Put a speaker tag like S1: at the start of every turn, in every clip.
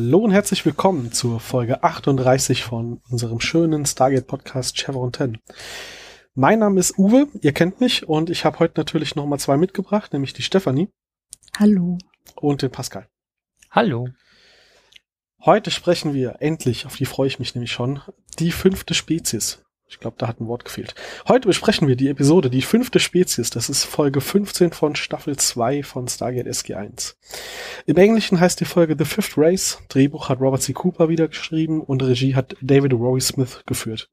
S1: Hallo und herzlich willkommen zur Folge 38 von unserem schönen Stargate Podcast Chevron 10. Mein Name ist Uwe, ihr kennt mich und ich habe heute natürlich nochmal zwei mitgebracht, nämlich die Stefanie.
S2: Hallo.
S1: Und den Pascal.
S3: Hallo.
S1: Heute sprechen wir endlich, auf die freue ich mich nämlich schon, die fünfte Spezies. Ich glaube, da hat ein Wort gefehlt. Heute besprechen wir die Episode, die fünfte Spezies. Das ist Folge 15 von Staffel 2 von Stargate SG1. Im Englischen heißt die Folge The Fifth Race. Drehbuch hat Robert C. Cooper wieder geschrieben und Regie hat David Rory Smith geführt.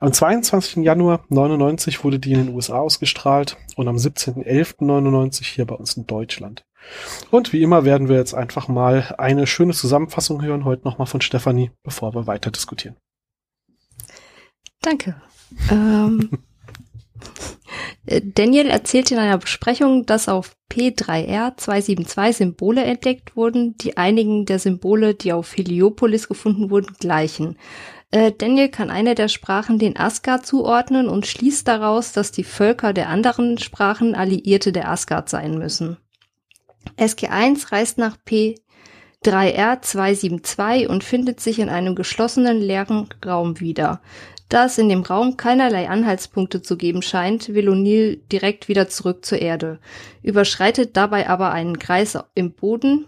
S1: Am 22. Januar 99 wurde die in den USA ausgestrahlt und am 17.11.99 hier bei uns in Deutschland. Und wie immer werden wir jetzt einfach mal eine schöne Zusammenfassung hören, heute nochmal von Stefanie, bevor wir weiter diskutieren.
S2: Danke. Ähm, Daniel erzählt in einer Besprechung, dass auf P3R 272 Symbole entdeckt wurden, die einigen der Symbole, die auf Heliopolis gefunden wurden, gleichen. Äh, Daniel kann eine der Sprachen den Asgard zuordnen und schließt daraus, dass die Völker der anderen Sprachen Alliierte der Asgard sein müssen. SG1 reist nach P3R272 und findet sich in einem geschlossenen leeren Raum wieder. Da es in dem Raum keinerlei Anhaltspunkte zu geben scheint, will O'Neill direkt wieder zurück zur Erde, überschreitet dabei aber einen Kreis im Boden,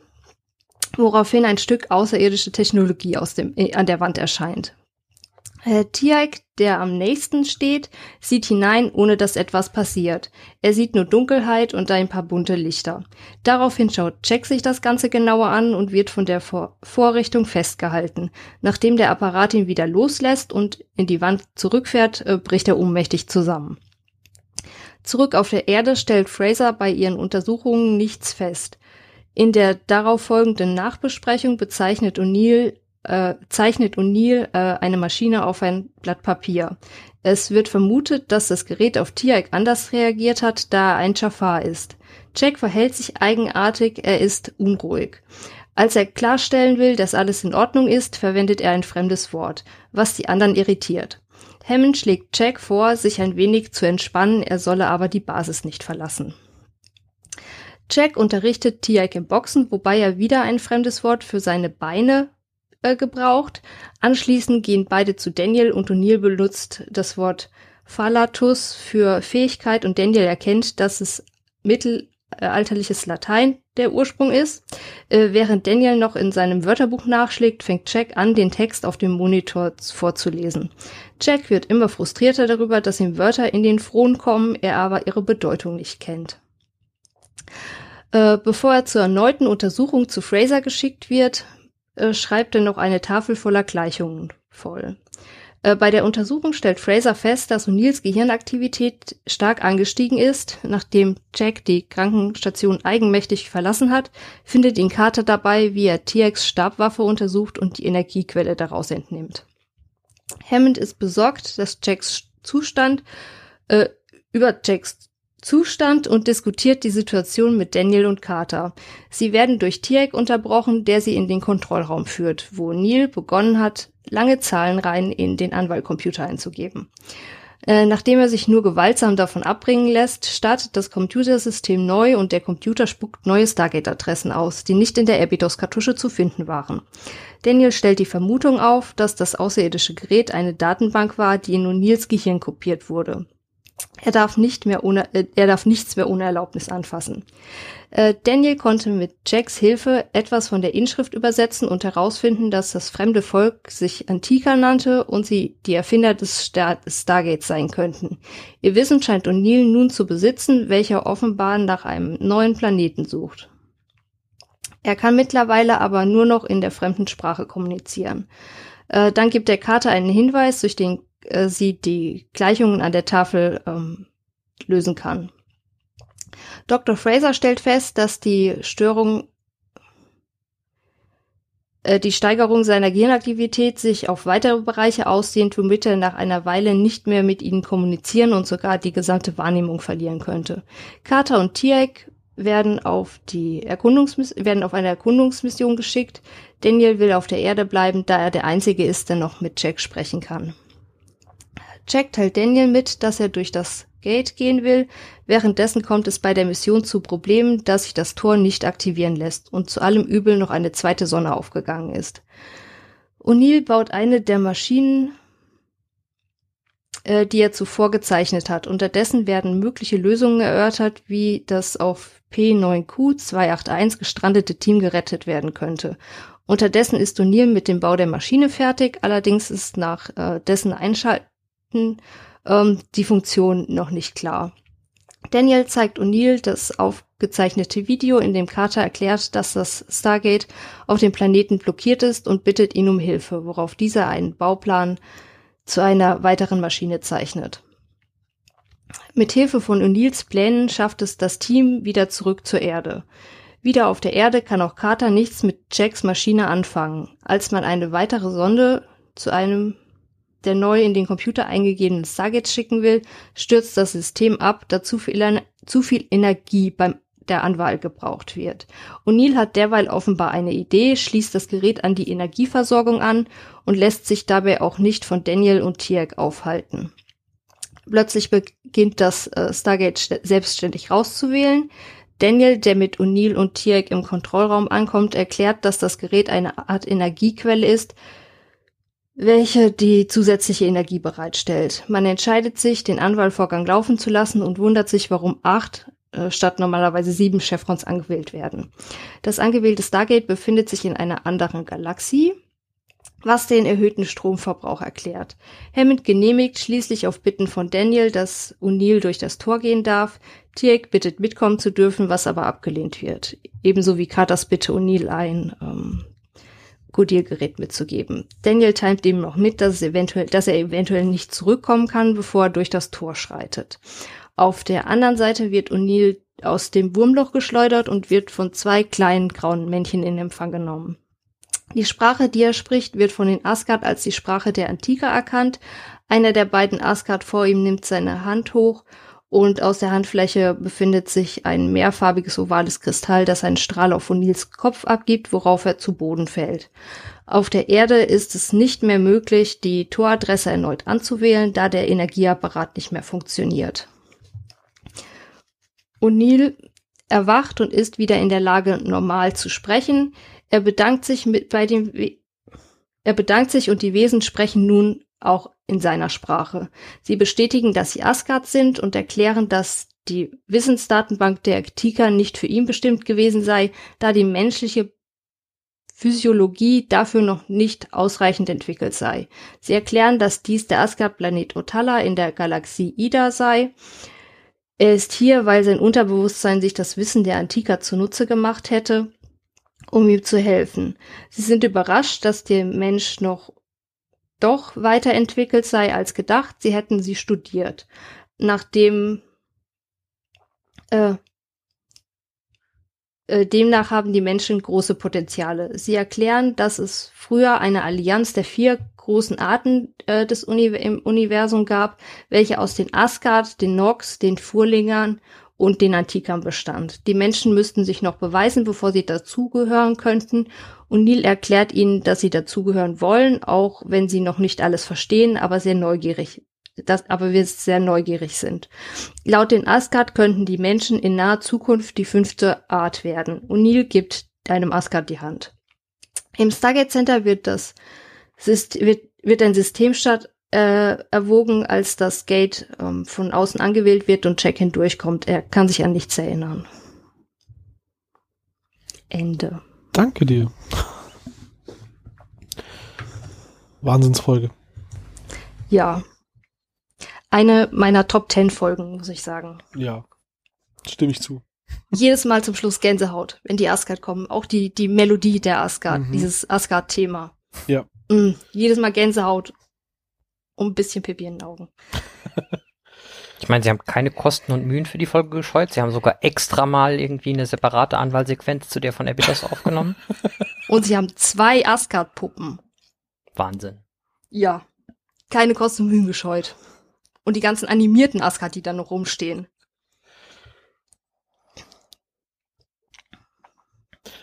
S2: woraufhin ein Stück außerirdische Technologie aus dem, äh, an der Wand erscheint. Äh, Tiaik, der am nächsten steht, sieht hinein, ohne dass etwas passiert. Er sieht nur Dunkelheit und ein paar bunte Lichter. Daraufhin schaut Jack sich das Ganze genauer an und wird von der Vor Vorrichtung festgehalten. Nachdem der Apparat ihn wieder loslässt und in die Wand zurückfährt, äh, bricht er ohnmächtig zusammen. Zurück auf der Erde stellt Fraser bei ihren Untersuchungen nichts fest. In der darauf folgenden Nachbesprechung bezeichnet O'Neill äh, zeichnet O'Neill äh, eine Maschine auf ein Blatt Papier. Es wird vermutet, dass das Gerät auf Tiaik anders reagiert hat, da er ein Jafar ist. Jack verhält sich eigenartig, er ist unruhig. Als er klarstellen will, dass alles in Ordnung ist, verwendet er ein fremdes Wort, was die anderen irritiert. Hammond schlägt Jack vor, sich ein wenig zu entspannen, er solle aber die Basis nicht verlassen. Jack unterrichtet Tiaik im Boxen, wobei er wieder ein fremdes Wort für seine Beine äh, gebraucht. Anschließend gehen beide zu Daniel und O'Neill benutzt das Wort Phalatus für Fähigkeit und Daniel erkennt, dass es mittelalterliches Latein der Ursprung ist. Äh, während Daniel noch in seinem Wörterbuch nachschlägt, fängt Jack an, den Text auf dem Monitor vorzulesen. Jack wird immer frustrierter darüber, dass ihm Wörter in den Frohen kommen, er aber ihre Bedeutung nicht kennt. Äh, bevor er zur erneuten Untersuchung zu Fraser geschickt wird, äh, schreibt er noch eine Tafel voller Gleichungen voll. Äh, bei der Untersuchung stellt Fraser fest, dass O'Neills Gehirnaktivität stark angestiegen ist. Nachdem Jack die Krankenstation eigenmächtig verlassen hat, findet ihn Carter dabei, wie er TX Stabwaffe untersucht und die Energiequelle daraus entnimmt. Hammond ist besorgt, dass Jacks Zustand äh, über Jacks Zustand und diskutiert die Situation mit Daniel und Carter. Sie werden durch Tiek unterbrochen, der sie in den Kontrollraum führt, wo Neil begonnen hat, lange Zahlenreihen in den Anwaltcomputer einzugeben. Äh, nachdem er sich nur gewaltsam davon abbringen lässt, startet das Computersystem neu und der Computer spuckt neue Stargate-Adressen aus, die nicht in der Abydos-Kartusche zu finden waren. Daniel stellt die Vermutung auf, dass das außerirdische Gerät eine Datenbank war, die in O'Neills Gehirn kopiert wurde. Er darf nicht mehr ohne, äh, er darf nichts mehr ohne Erlaubnis anfassen. Äh, Daniel konnte mit Jacks Hilfe etwas von der Inschrift übersetzen und herausfinden, dass das fremde Volk sich Antika nannte und sie die Erfinder des Star Stargates sein könnten. Ihr Wissen scheint O'Neill nun zu besitzen, welcher offenbar nach einem neuen Planeten sucht. Er kann mittlerweile aber nur noch in der fremden Sprache kommunizieren. Äh, dann gibt der Kater einen Hinweis, durch den äh, sie die Gleichungen an der Tafel ähm, lösen kann. Dr. Fraser stellt fest, dass die Störung äh, die Steigerung seiner Gehirnaktivität sich auf weitere Bereiche ausdehnt, womit er nach einer Weile nicht mehr mit ihnen kommunizieren und sogar die gesamte Wahrnehmung verlieren könnte. Carter und Tiek werden auf die Erkundungsmiss werden auf eine Erkundungsmission geschickt. Daniel will auf der Erde bleiben, da er der Einzige ist, der noch mit Jack sprechen kann. Jack teilt Daniel mit, dass er durch das Gate gehen will. Währenddessen kommt es bei der Mission zu Problemen, dass sich das Tor nicht aktivieren lässt und zu allem Übel noch eine zweite Sonne aufgegangen ist. O'Neill baut eine der Maschinen, äh, die er zuvor gezeichnet hat. Unterdessen werden mögliche Lösungen erörtert, wie das auf P9Q 281 gestrandete Team gerettet werden könnte. Unterdessen ist O'Neill mit dem Bau der Maschine fertig, allerdings ist nach äh, dessen Einschalten ähm, die Funktion noch nicht klar. Daniel zeigt O'Neill das aufgezeichnete Video, in dem Carter erklärt, dass das Stargate auf dem Planeten blockiert ist und bittet ihn um Hilfe, worauf dieser einen Bauplan zu einer weiteren Maschine zeichnet. Mit Hilfe von O'Neills Plänen schafft es das Team wieder zurück zur Erde. Wieder auf der Erde kann auch Carter nichts mit Jacks Maschine anfangen. Als man eine weitere Sonde zu einem der neu in den Computer eingegebenen Stargate schicken will, stürzt das System ab, da zu viel, zu viel Energie beim der Anwahl gebraucht wird. O'Neill hat derweil offenbar eine Idee, schließt das Gerät an die Energieversorgung an und lässt sich dabei auch nicht von Daniel und Tiak aufhalten. Plötzlich beginnt das äh, Stargate selbstständig rauszuwählen. Daniel, der mit O'Neill und Tiak im Kontrollraum ankommt, erklärt, dass das Gerät eine Art Energiequelle ist, welche die zusätzliche Energie bereitstellt. Man entscheidet sich, den Anwahlvorgang laufen zu lassen und wundert sich, warum acht äh, statt normalerweise sieben Chevrons angewählt werden. Das angewählte Stargate befindet sich in einer anderen Galaxie was den erhöhten Stromverbrauch erklärt. Hammond genehmigt schließlich auf Bitten von Daniel, dass O'Neill durch das Tor gehen darf. Tiek bittet mitkommen zu dürfen, was aber abgelehnt wird. Ebenso wie Carters Bitte O'Neill ein ähm, Codiergerät mitzugeben. Daniel teilt ihm noch mit, dass, eventuell, dass er eventuell nicht zurückkommen kann, bevor er durch das Tor schreitet. Auf der anderen Seite wird O'Neill aus dem Wurmloch geschleudert und wird von zwei kleinen grauen Männchen in Empfang genommen. Die Sprache, die er spricht, wird von den Asgard als die Sprache der Antike erkannt. Einer der beiden Asgard vor ihm nimmt seine Hand hoch und aus der Handfläche befindet sich ein mehrfarbiges ovales Kristall, das einen Strahl auf O'Neills Kopf abgibt, worauf er zu Boden fällt. Auf der Erde ist es nicht mehr möglich, die Toradresse erneut anzuwählen, da der Energieapparat nicht mehr funktioniert. O'Neill erwacht und ist wieder in der Lage, normal zu sprechen. Er bedankt sich mit bei dem, We er bedankt sich und die Wesen sprechen nun auch in seiner Sprache. Sie bestätigen, dass sie Asgard sind und erklären, dass die Wissensdatenbank der Aktika nicht für ihn bestimmt gewesen sei, da die menschliche Physiologie dafür noch nicht ausreichend entwickelt sei. Sie erklären, dass dies der Asgard-Planet Otala in der Galaxie Ida sei. Er ist hier, weil sein Unterbewusstsein sich das Wissen der Antiker zunutze gemacht hätte um ihm zu helfen. Sie sind überrascht, dass der Mensch noch doch weiterentwickelt sei als gedacht. Sie hätten sie studiert. Nachdem äh, äh, demnach haben die Menschen große Potenziale. Sie erklären, dass es früher eine Allianz der vier großen Arten äh, des Uni im Universum gab, welche aus den Asgard, den Nox, den Furlingern und den Antikern bestand. Die Menschen müssten sich noch beweisen, bevor sie dazugehören könnten. Und Neil erklärt ihnen, dass sie dazugehören wollen, auch wenn sie noch nicht alles verstehen, aber sehr neugierig das, aber wir sehr neugierig sind. Laut den Asgard könnten die Menschen in naher Zukunft die fünfte Art werden. Und Neil gibt einem Asgard die Hand. Im Stargate Center wird das wird, wird ein System statt, äh, erwogen, als das Gate ähm, von außen angewählt wird und Jack hindurchkommt. Er kann sich an nichts erinnern. Ende.
S1: Danke dir. Wahnsinnsfolge.
S2: Ja. Eine meiner Top Ten Folgen, muss ich sagen.
S1: Ja. Stimme ich zu.
S2: Jedes Mal zum Schluss Gänsehaut, wenn die Asgard kommen. Auch die, die Melodie der Asgard, mhm. dieses Asgard-Thema.
S1: Ja.
S2: Mm, jedes Mal Gänsehaut um ein bisschen Pipi in den Augen.
S3: Ich meine, sie haben keine Kosten und Mühen für die Folge gescheut. Sie haben sogar extra mal irgendwie eine separate Anwahlsequenz zu der von Abydos aufgenommen.
S2: Und sie haben zwei Asgard-Puppen.
S3: Wahnsinn.
S2: Ja. Keine Kosten und Mühen gescheut. Und die ganzen animierten Asgard, die da noch rumstehen.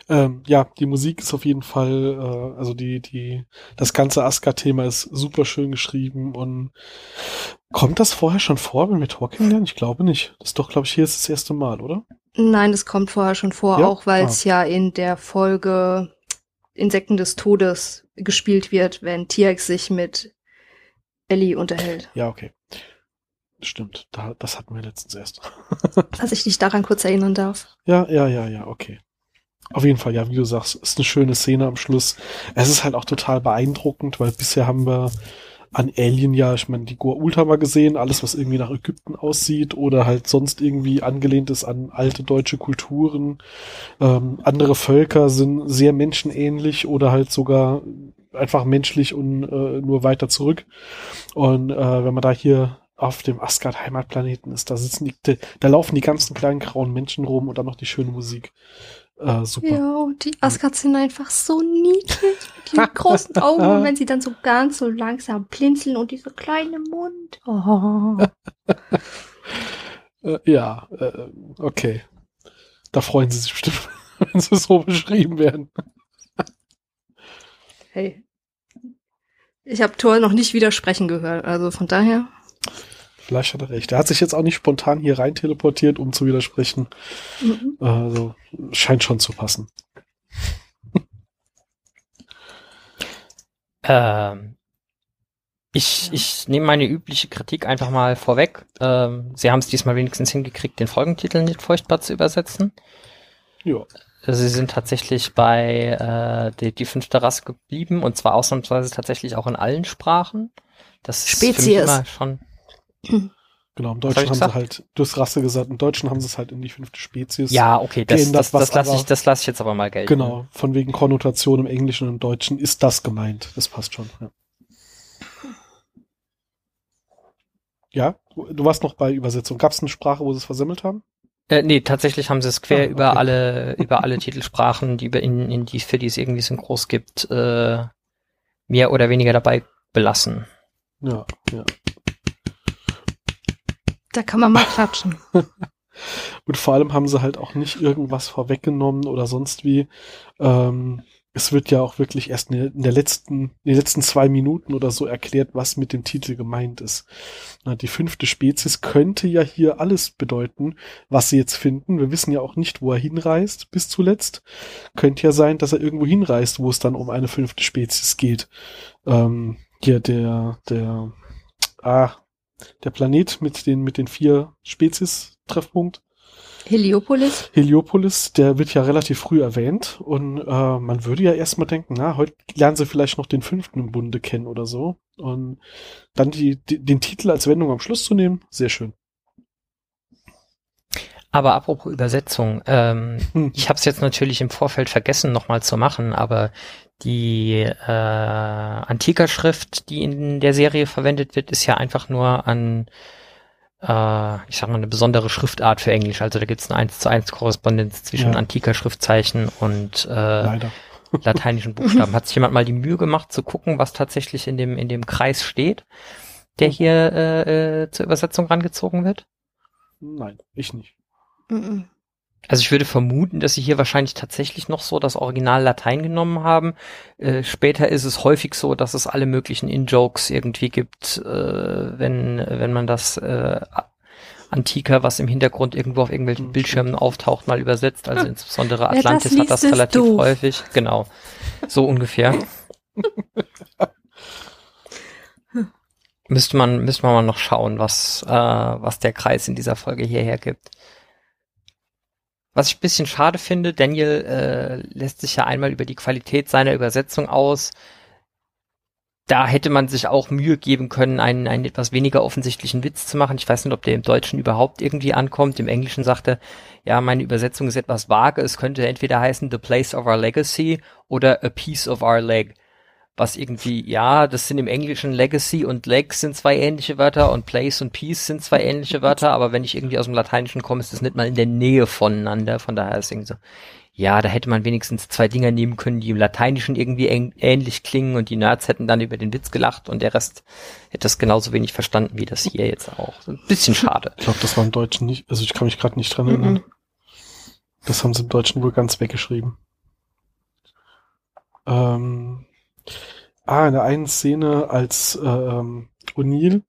S1: Ähm, ja, die Musik ist auf jeden Fall, äh, also die, die, das ganze Aska-Thema ist super schön geschrieben und kommt das vorher schon vor, wenn wir Talking lernen? Ich glaube nicht. Das ist doch, glaube ich, hier ist das erste Mal, oder?
S2: Nein, das kommt vorher schon vor,
S1: Ja?
S2: auch weil es ja in der Folge Insekten des Todes gespielt wird, wenn T-Rex sich mit Ellie unterhält.
S1: Ja, okay. Stimmt, da, das hatten wir letztens erst.
S2: Falls ich dich daran kurz erinnern darf.
S1: Ja, ja, ja, ja, okay. Auf jeden Fall, ja, wie du sagst, ist eine schöne Szene am Schluss. Es ist halt auch total beeindruckend, weil bisher haben wir an Alien ja, ich meine, die Goa'uld wir gesehen, alles, was irgendwie nach Ägypten aussieht oder halt sonst irgendwie angelehnt ist an alte deutsche Kulturen. Ähm, andere Völker sind sehr menschenähnlich oder halt sogar einfach menschlich und äh, nur weiter zurück. Und äh, wenn man da hier auf dem Asgard Heimatplaneten ist, da sitzen die, da laufen die ganzen kleinen grauen Menschen rum und dann noch die schöne Musik. Äh, super.
S2: Ja, die Asgards sind einfach so niedlich mit den großen Augen und wenn sie dann so ganz so langsam blinzeln und dieser kleine Mund. Oh.
S1: Äh, ja, äh, okay. Da freuen sie sich bestimmt, wenn sie so beschrieben werden.
S2: Hey. Ich habe Thor noch nicht widersprechen gehört, also von daher.
S1: Vielleicht hat er recht. Er hat sich jetzt auch nicht spontan hier rein teleportiert, um zu widersprechen.
S2: mhm.
S1: Also scheint schon zu passen.
S3: Ähm, ich, ich nehme meine übliche Kritik einfach mal vorweg. Ähm, sie haben es diesmal wenigstens hingekriegt, den Folgentitel nicht furchtbar zu übersetzen.
S1: Ja.
S3: Sie sind tatsächlich bei äh, die, die fünfte Rasse geblieben und zwar ausnahmsweise tatsächlich auch in allen Sprachen. Das ist für mich
S2: Spezies.
S3: immer schon.
S1: Genau, im Deutschen haben sie halt, du hast Rasse gesagt, im Deutschen haben sie es halt in die fünfte Spezies.
S3: Ja, okay, das,
S1: geändert,
S3: das,
S1: was
S3: das lasse ich, das lasse ich jetzt aber mal gelten.
S1: Genau, von wegen Konnotation im Englischen und im Deutschen ist das gemeint. Das passt schon. Ja, ja du warst noch bei Übersetzung. Gab es eine Sprache, wo sie es versemmelt haben?
S3: Äh, nee, tatsächlich haben sie es quer
S1: Ah,
S3: über
S1: okay.
S3: alle über alle Titelsprachen, die über in, in die für die es irgendwie synchros gibt, äh, mehr oder weniger dabei belassen.
S1: Ja, ja.
S2: Da kann man mal klatschen.
S1: Und vor allem haben sie halt auch nicht irgendwas vorweggenommen oder sonst wie. Ähm, es wird ja auch wirklich erst in der- letzten, in den letzten zwei Minuten oder so erklärt, was mit dem Titel gemeint ist. Na, die fünfte Spezies könnte ja hier alles bedeuten, was sie jetzt finden. Wir wissen ja auch nicht, wo er hinreist bis zuletzt. Könnte ja sein, dass er irgendwo hinreist, wo es dann um eine fünfte Spezies geht. Ähm, hier der, der, ah, der Planet mit den, mit den vier Spezies Treffpunkt.
S2: Heliopolis?
S1: Heliopolis, der wird ja relativ früh erwähnt und äh, man würde ja erstmal denken, na, heute lernen sie vielleicht noch den fünften im Bunde kennen oder so. Und dann die, die, den Titel als Wendung am Schluss zu nehmen, sehr schön.
S3: Aber apropos Übersetzung, ähm,
S1: Hm.
S3: ich habe es jetzt natürlich im Vorfeld vergessen nochmal zu machen, aber die äh, Antikerschrift, die in der Serie verwendet wird, ist ja einfach nur an, äh, ich sag mal, eine besondere Schriftart für Englisch. Also da gibt es eine 1 zu 1 Korrespondenz zwischen
S1: Ja.
S3: antiker Schriftzeichen und äh,
S1: Leider.
S3: lateinischen Buchstaben. Hat sich jemand mal die Mühe gemacht zu gucken, was tatsächlich in dem, in dem Kreis steht, der hier äh, äh, zur Übersetzung rangezogen wird?
S1: Nein, ich nicht.
S2: Mhm.
S3: Also ich würde vermuten, dass sie hier wahrscheinlich tatsächlich noch so das Original Latein genommen haben. Äh, später ist es häufig so, dass es alle möglichen In-Jokes irgendwie gibt, äh, wenn, wenn man das äh, Antiker, was im Hintergrund irgendwo auf irgendwelchen
S1: Mhm.
S3: Bildschirmen auftaucht, mal übersetzt. Also insbesondere
S2: Wer das
S3: Atlantis
S2: liest,
S3: hat das relativ
S2: doof.
S3: häufig. Genau. So ungefähr. müsste man, müsste man mal noch schauen, was, äh, was der Kreis in dieser Folge hierher gibt. Was ich ein bisschen schade finde, Daniel äh, lässt sich ja einmal über die Qualität seiner Übersetzung aus. Da hätte man sich auch Mühe geben können, einen, einen etwas weniger offensichtlichen Witz zu machen. Ich weiß nicht, ob der im Deutschen überhaupt irgendwie ankommt. Im Englischen sagt er, ja, meine Übersetzung ist etwas vage. Es könnte entweder heißen The Place of Our Legacy oder A Piece of Our Leg. Was irgendwie, ja, das sind im Englischen Legacy und Leg sind zwei ähnliche Wörter und Place und Piece sind zwei ähnliche Wörter, aber wenn ich irgendwie aus dem Lateinischen komme, ist das nicht mal in der Nähe voneinander. Von daher ist es irgendwie so, ja, da hätte man wenigstens zwei Dinger nehmen können, die im Lateinischen irgendwie ähn- ähnlich klingen und die Nerds hätten dann über den Witz gelacht und der Rest hätte das genauso wenig verstanden wie das hier jetzt auch. So Ein bisschen schade.
S1: Ich glaube, das war im Deutschen nicht, also ich kann mich gerade nicht dran erinnern.
S2: Mhm.
S1: Das haben sie im Deutschen wohl ganz weggeschrieben. Ähm, ah, in der einen Szene, als ähm, O'Neill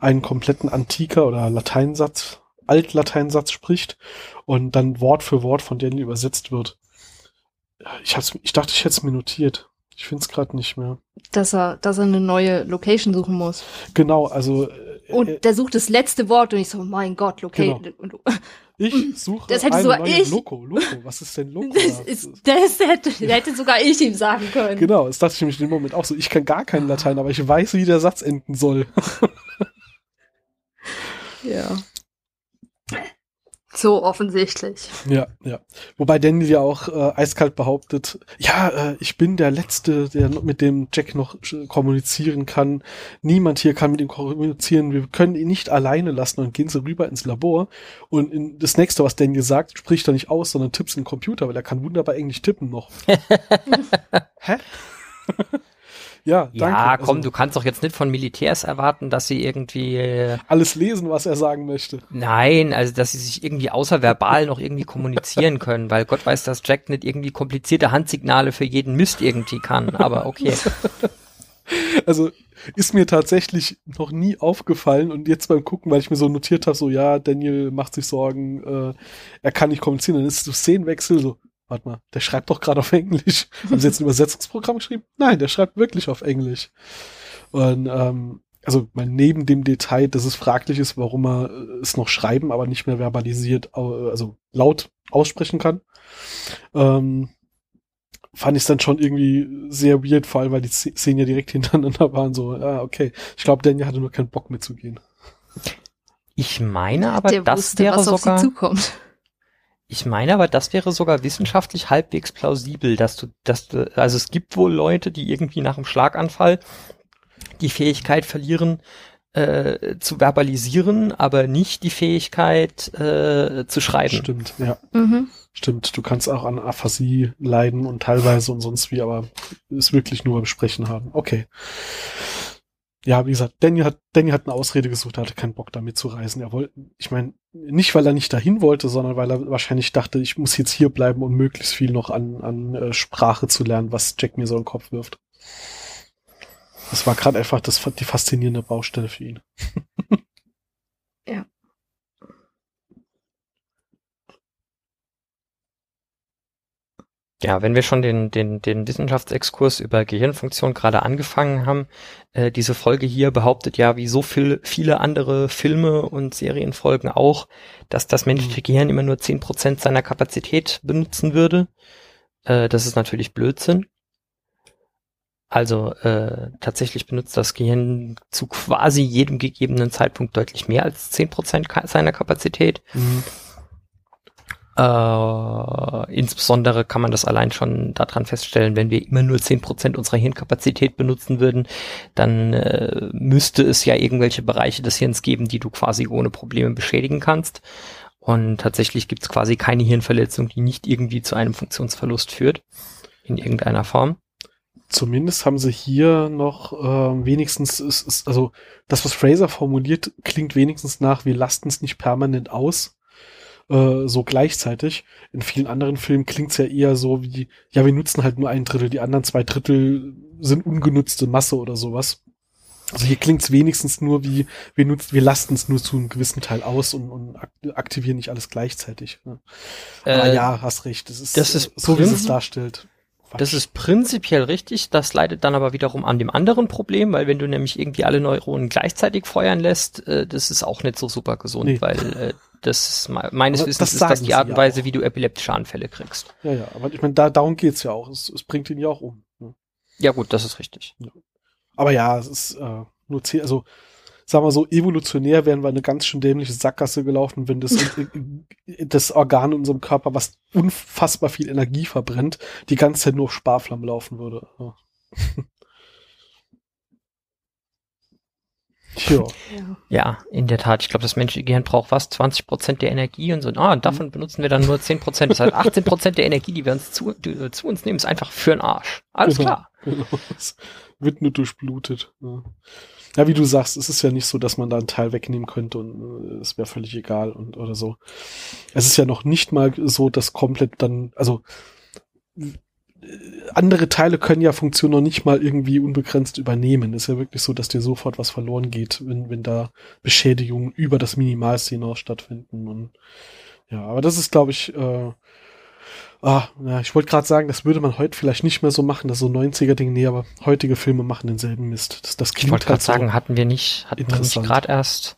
S1: einen kompletten Antiker oder Lateinsatz, Altlateinsatz spricht und dann Wort für Wort von Daniel übersetzt wird. Ich, hab's, ich dachte, ich hätte es mir notiert. Ich finde es gerade nicht mehr.
S2: Dass er, dass er eine neue Location suchen muss.
S1: Genau, also. äh,
S2: Und
S1: äh,
S2: der sucht das letzte Wort und ich so, mein Gott, Location.
S1: Genau. ich suche
S2: Das hätte
S1: eine
S2: sogar ich.
S1: Loco. Loco, was ist denn Loco?
S2: Das, ist, das hätte, hätte sogar ich ihm sagen können.
S1: Genau, das dachte ich nämlich in dem Moment auch so. Ich kann gar kein Latein, aber ich weiß, wie der Satz enden soll.
S2: Ja. So offensichtlich.
S1: Ja, ja. Wobei Daniel ja auch äh, eiskalt behauptet, ja, äh, ich bin der Letzte, der mit dem Jack noch äh, kommunizieren kann. Niemand hier kann mit ihm kommunizieren. Wir können ihn nicht alleine lassen und gehen so rüber ins Labor. Und in, das nächste, was Daniel sagt, spricht er nicht aus, sondern tippt in den Computer, weil er kann wunderbar Englisch tippen noch. Hä? Ja, danke.
S3: Ja, komm,
S1: Also,
S3: du kannst doch jetzt nicht von Militärs erwarten, dass sie irgendwie, äh,
S1: alles lesen, was er sagen möchte.
S3: nein, also dass sie sich irgendwie außerverbal noch irgendwie kommunizieren können, weil Gott weiß, dass Jack nicht irgendwie komplizierte Handsignale für jeden Mist irgendwie kann, aber okay.
S1: Also ist mir tatsächlich noch nie aufgefallen und jetzt beim Gucken, weil ich mir so notiert habe, so ja, Daniel macht sich Sorgen, äh, er kann nicht kommunizieren, dann ist so Szenenwechsel, so, warte mal, der schreibt doch gerade auf Englisch. Haben sie jetzt ein Übersetzungsprogramm geschrieben? Nein, der schreibt wirklich auf Englisch. Und ähm, also mal neben dem Detail, dass es fraglich ist, warum er äh, es noch schreiben, aber nicht mehr verbalisiert, also laut aussprechen kann. Ähm, fand ich dann schon irgendwie sehr weird, vor allem weil die Sz- Szenen ja direkt hintereinander waren, so, ah, okay. Ich glaube, Daniel hatte nur keinen Bock mitzugehen.
S3: Ich meine aber,
S2: der
S3: das
S2: wusste,
S3: wäre
S2: was auf sie
S3: sogar,
S2: zukommt.
S3: Ich meine aber, das wäre sogar wissenschaftlich halbwegs plausibel, dass du, dass du, also es gibt wohl Leute, die irgendwie nach einem Schlaganfall die Fähigkeit verlieren, äh, zu verbalisieren, aber nicht die Fähigkeit äh, zu schreiben.
S1: Stimmt, ja.
S2: Mhm.
S1: Stimmt, du kannst auch an Aphasie leiden und teilweise und sonst wie, aber es wirklich nur beim Sprechen haben. Okay. Ja, wie gesagt, Danny hat, Danny hat eine Ausrede gesucht, er hatte keinen Bock damit zu reisen. Er wollte, ich meine, nicht weil er nicht dahin wollte, sondern weil er wahrscheinlich dachte, ich muss jetzt hier bleiben und möglichst viel noch an, an äh, Sprache zu lernen, was Jack mir so in den Kopf wirft. Das war gerade einfach das, die faszinierende Baustelle für ihn.
S3: Ja, wenn wir schon den, den, den Wissenschaftsexkurs über Gehirnfunktion gerade angefangen haben, äh, diese Folge hier behauptet ja, wie so viel, viele andere Filme und Serienfolgen auch, dass das menschliche
S1: Mhm.
S3: Gehirn immer nur zehn Prozent seiner Kapazität benutzen würde. Äh, das ist natürlich Blödsinn. Also äh, tatsächlich benutzt das Gehirn zu quasi jedem gegebenen Zeitpunkt deutlich mehr als zehn Prozent seiner Kapazität. Äh, insbesondere kann man das allein schon daran feststellen, wenn wir immer nur 10% unserer Hirnkapazität benutzen würden, dann äh, müsste es ja irgendwelche Bereiche des Hirns geben, die du quasi ohne Probleme beschädigen kannst. Und tatsächlich gibt es quasi keine Hirnverletzung, die nicht irgendwie zu einem Funktionsverlust führt. In irgendeiner Form.
S1: Zumindest haben sie hier noch äh, wenigstens, ist, ist, also das, was Fraser formuliert, klingt wenigstens nach, wir lasten es nicht permanent aus, äh, so gleichzeitig. In vielen anderen Filmen klingt es ja eher so wie, ja, wir nutzen halt nur ein Drittel, die anderen zwei Drittel sind ungenutzte Masse oder sowas. Also hier klingt es wenigstens nur wie, wir nutzen, wir lasten es nur zu einem gewissen Teil aus und, und ak aktivieren nicht alles gleichzeitig. Ne? Aber
S3: Äh,
S1: ja, hast recht. Das ist,
S3: das ist
S1: so, wie es darstellt.
S3: Das ist prinzipiell richtig, das leidet dann aber wiederum an dem anderen Problem, weil wenn du nämlich irgendwie alle Neuronen gleichzeitig feuern lässt, äh, das ist auch nicht so super gesund,
S1: Nee.
S3: weil äh, das ist, me- meines
S1: Aber
S3: Wissens
S1: das
S3: ist das die Art und
S1: ja
S3: Weise,
S1: auch.
S3: wie du epileptische Anfälle kriegst.
S1: Ja, ja, aber ich meine, da, darum geht's ja auch. Es, es bringt ihn ja auch um. Ne?
S3: Ja gut, das ist richtig.
S1: Aber ja, es ist äh, nur zehn, also sagen wir so, evolutionär wären wir eine ganz schön dämliche Sackgasse gelaufen, wenn das, das Organ in unserem Körper, was unfassbar viel Energie verbrennt, die ganze Zeit nur auf Sparflamme laufen würde. Ja.
S2: Ja.
S3: In der Tat. Ich glaube, das menschliche Gehirn braucht was? 20 Prozent der Energie und so. Ah, und davon benutzen wir dann nur 10 Prozent. Das heißt, 18 Prozent der Energie, die wir uns zu, die, äh, zu uns nehmen, ist einfach für den Arsch. Alles
S1: Genau.
S3: klar.
S1: genau. Es wird nur durchblutet. Ja. Ja, wie du sagst, es ist ja nicht so, dass man da einen Teil wegnehmen könnte und äh, es wäre völlig egal und oder so. Es ist ja noch nicht mal so, dass komplett dann, also andere Teile können ja Funktionen noch nicht mal irgendwie unbegrenzt übernehmen. Ist ja wirklich so, dass dir sofort was verloren geht, wenn, wenn da Beschädigungen über das Minimalste hinaus stattfinden. Und ja, aber das ist, glaube ich, äh, ah, ja, ich wollte gerade sagen, das würde man heute vielleicht nicht mehr so machen, das so 90er-Ding, nee, aber heutige Filme machen denselben Mist. Das, das klingt
S3: Ich wollte
S1: halt
S3: gerade sagen, hatten wir nicht, hatten wir nicht
S1: interessant.
S3: gerade erst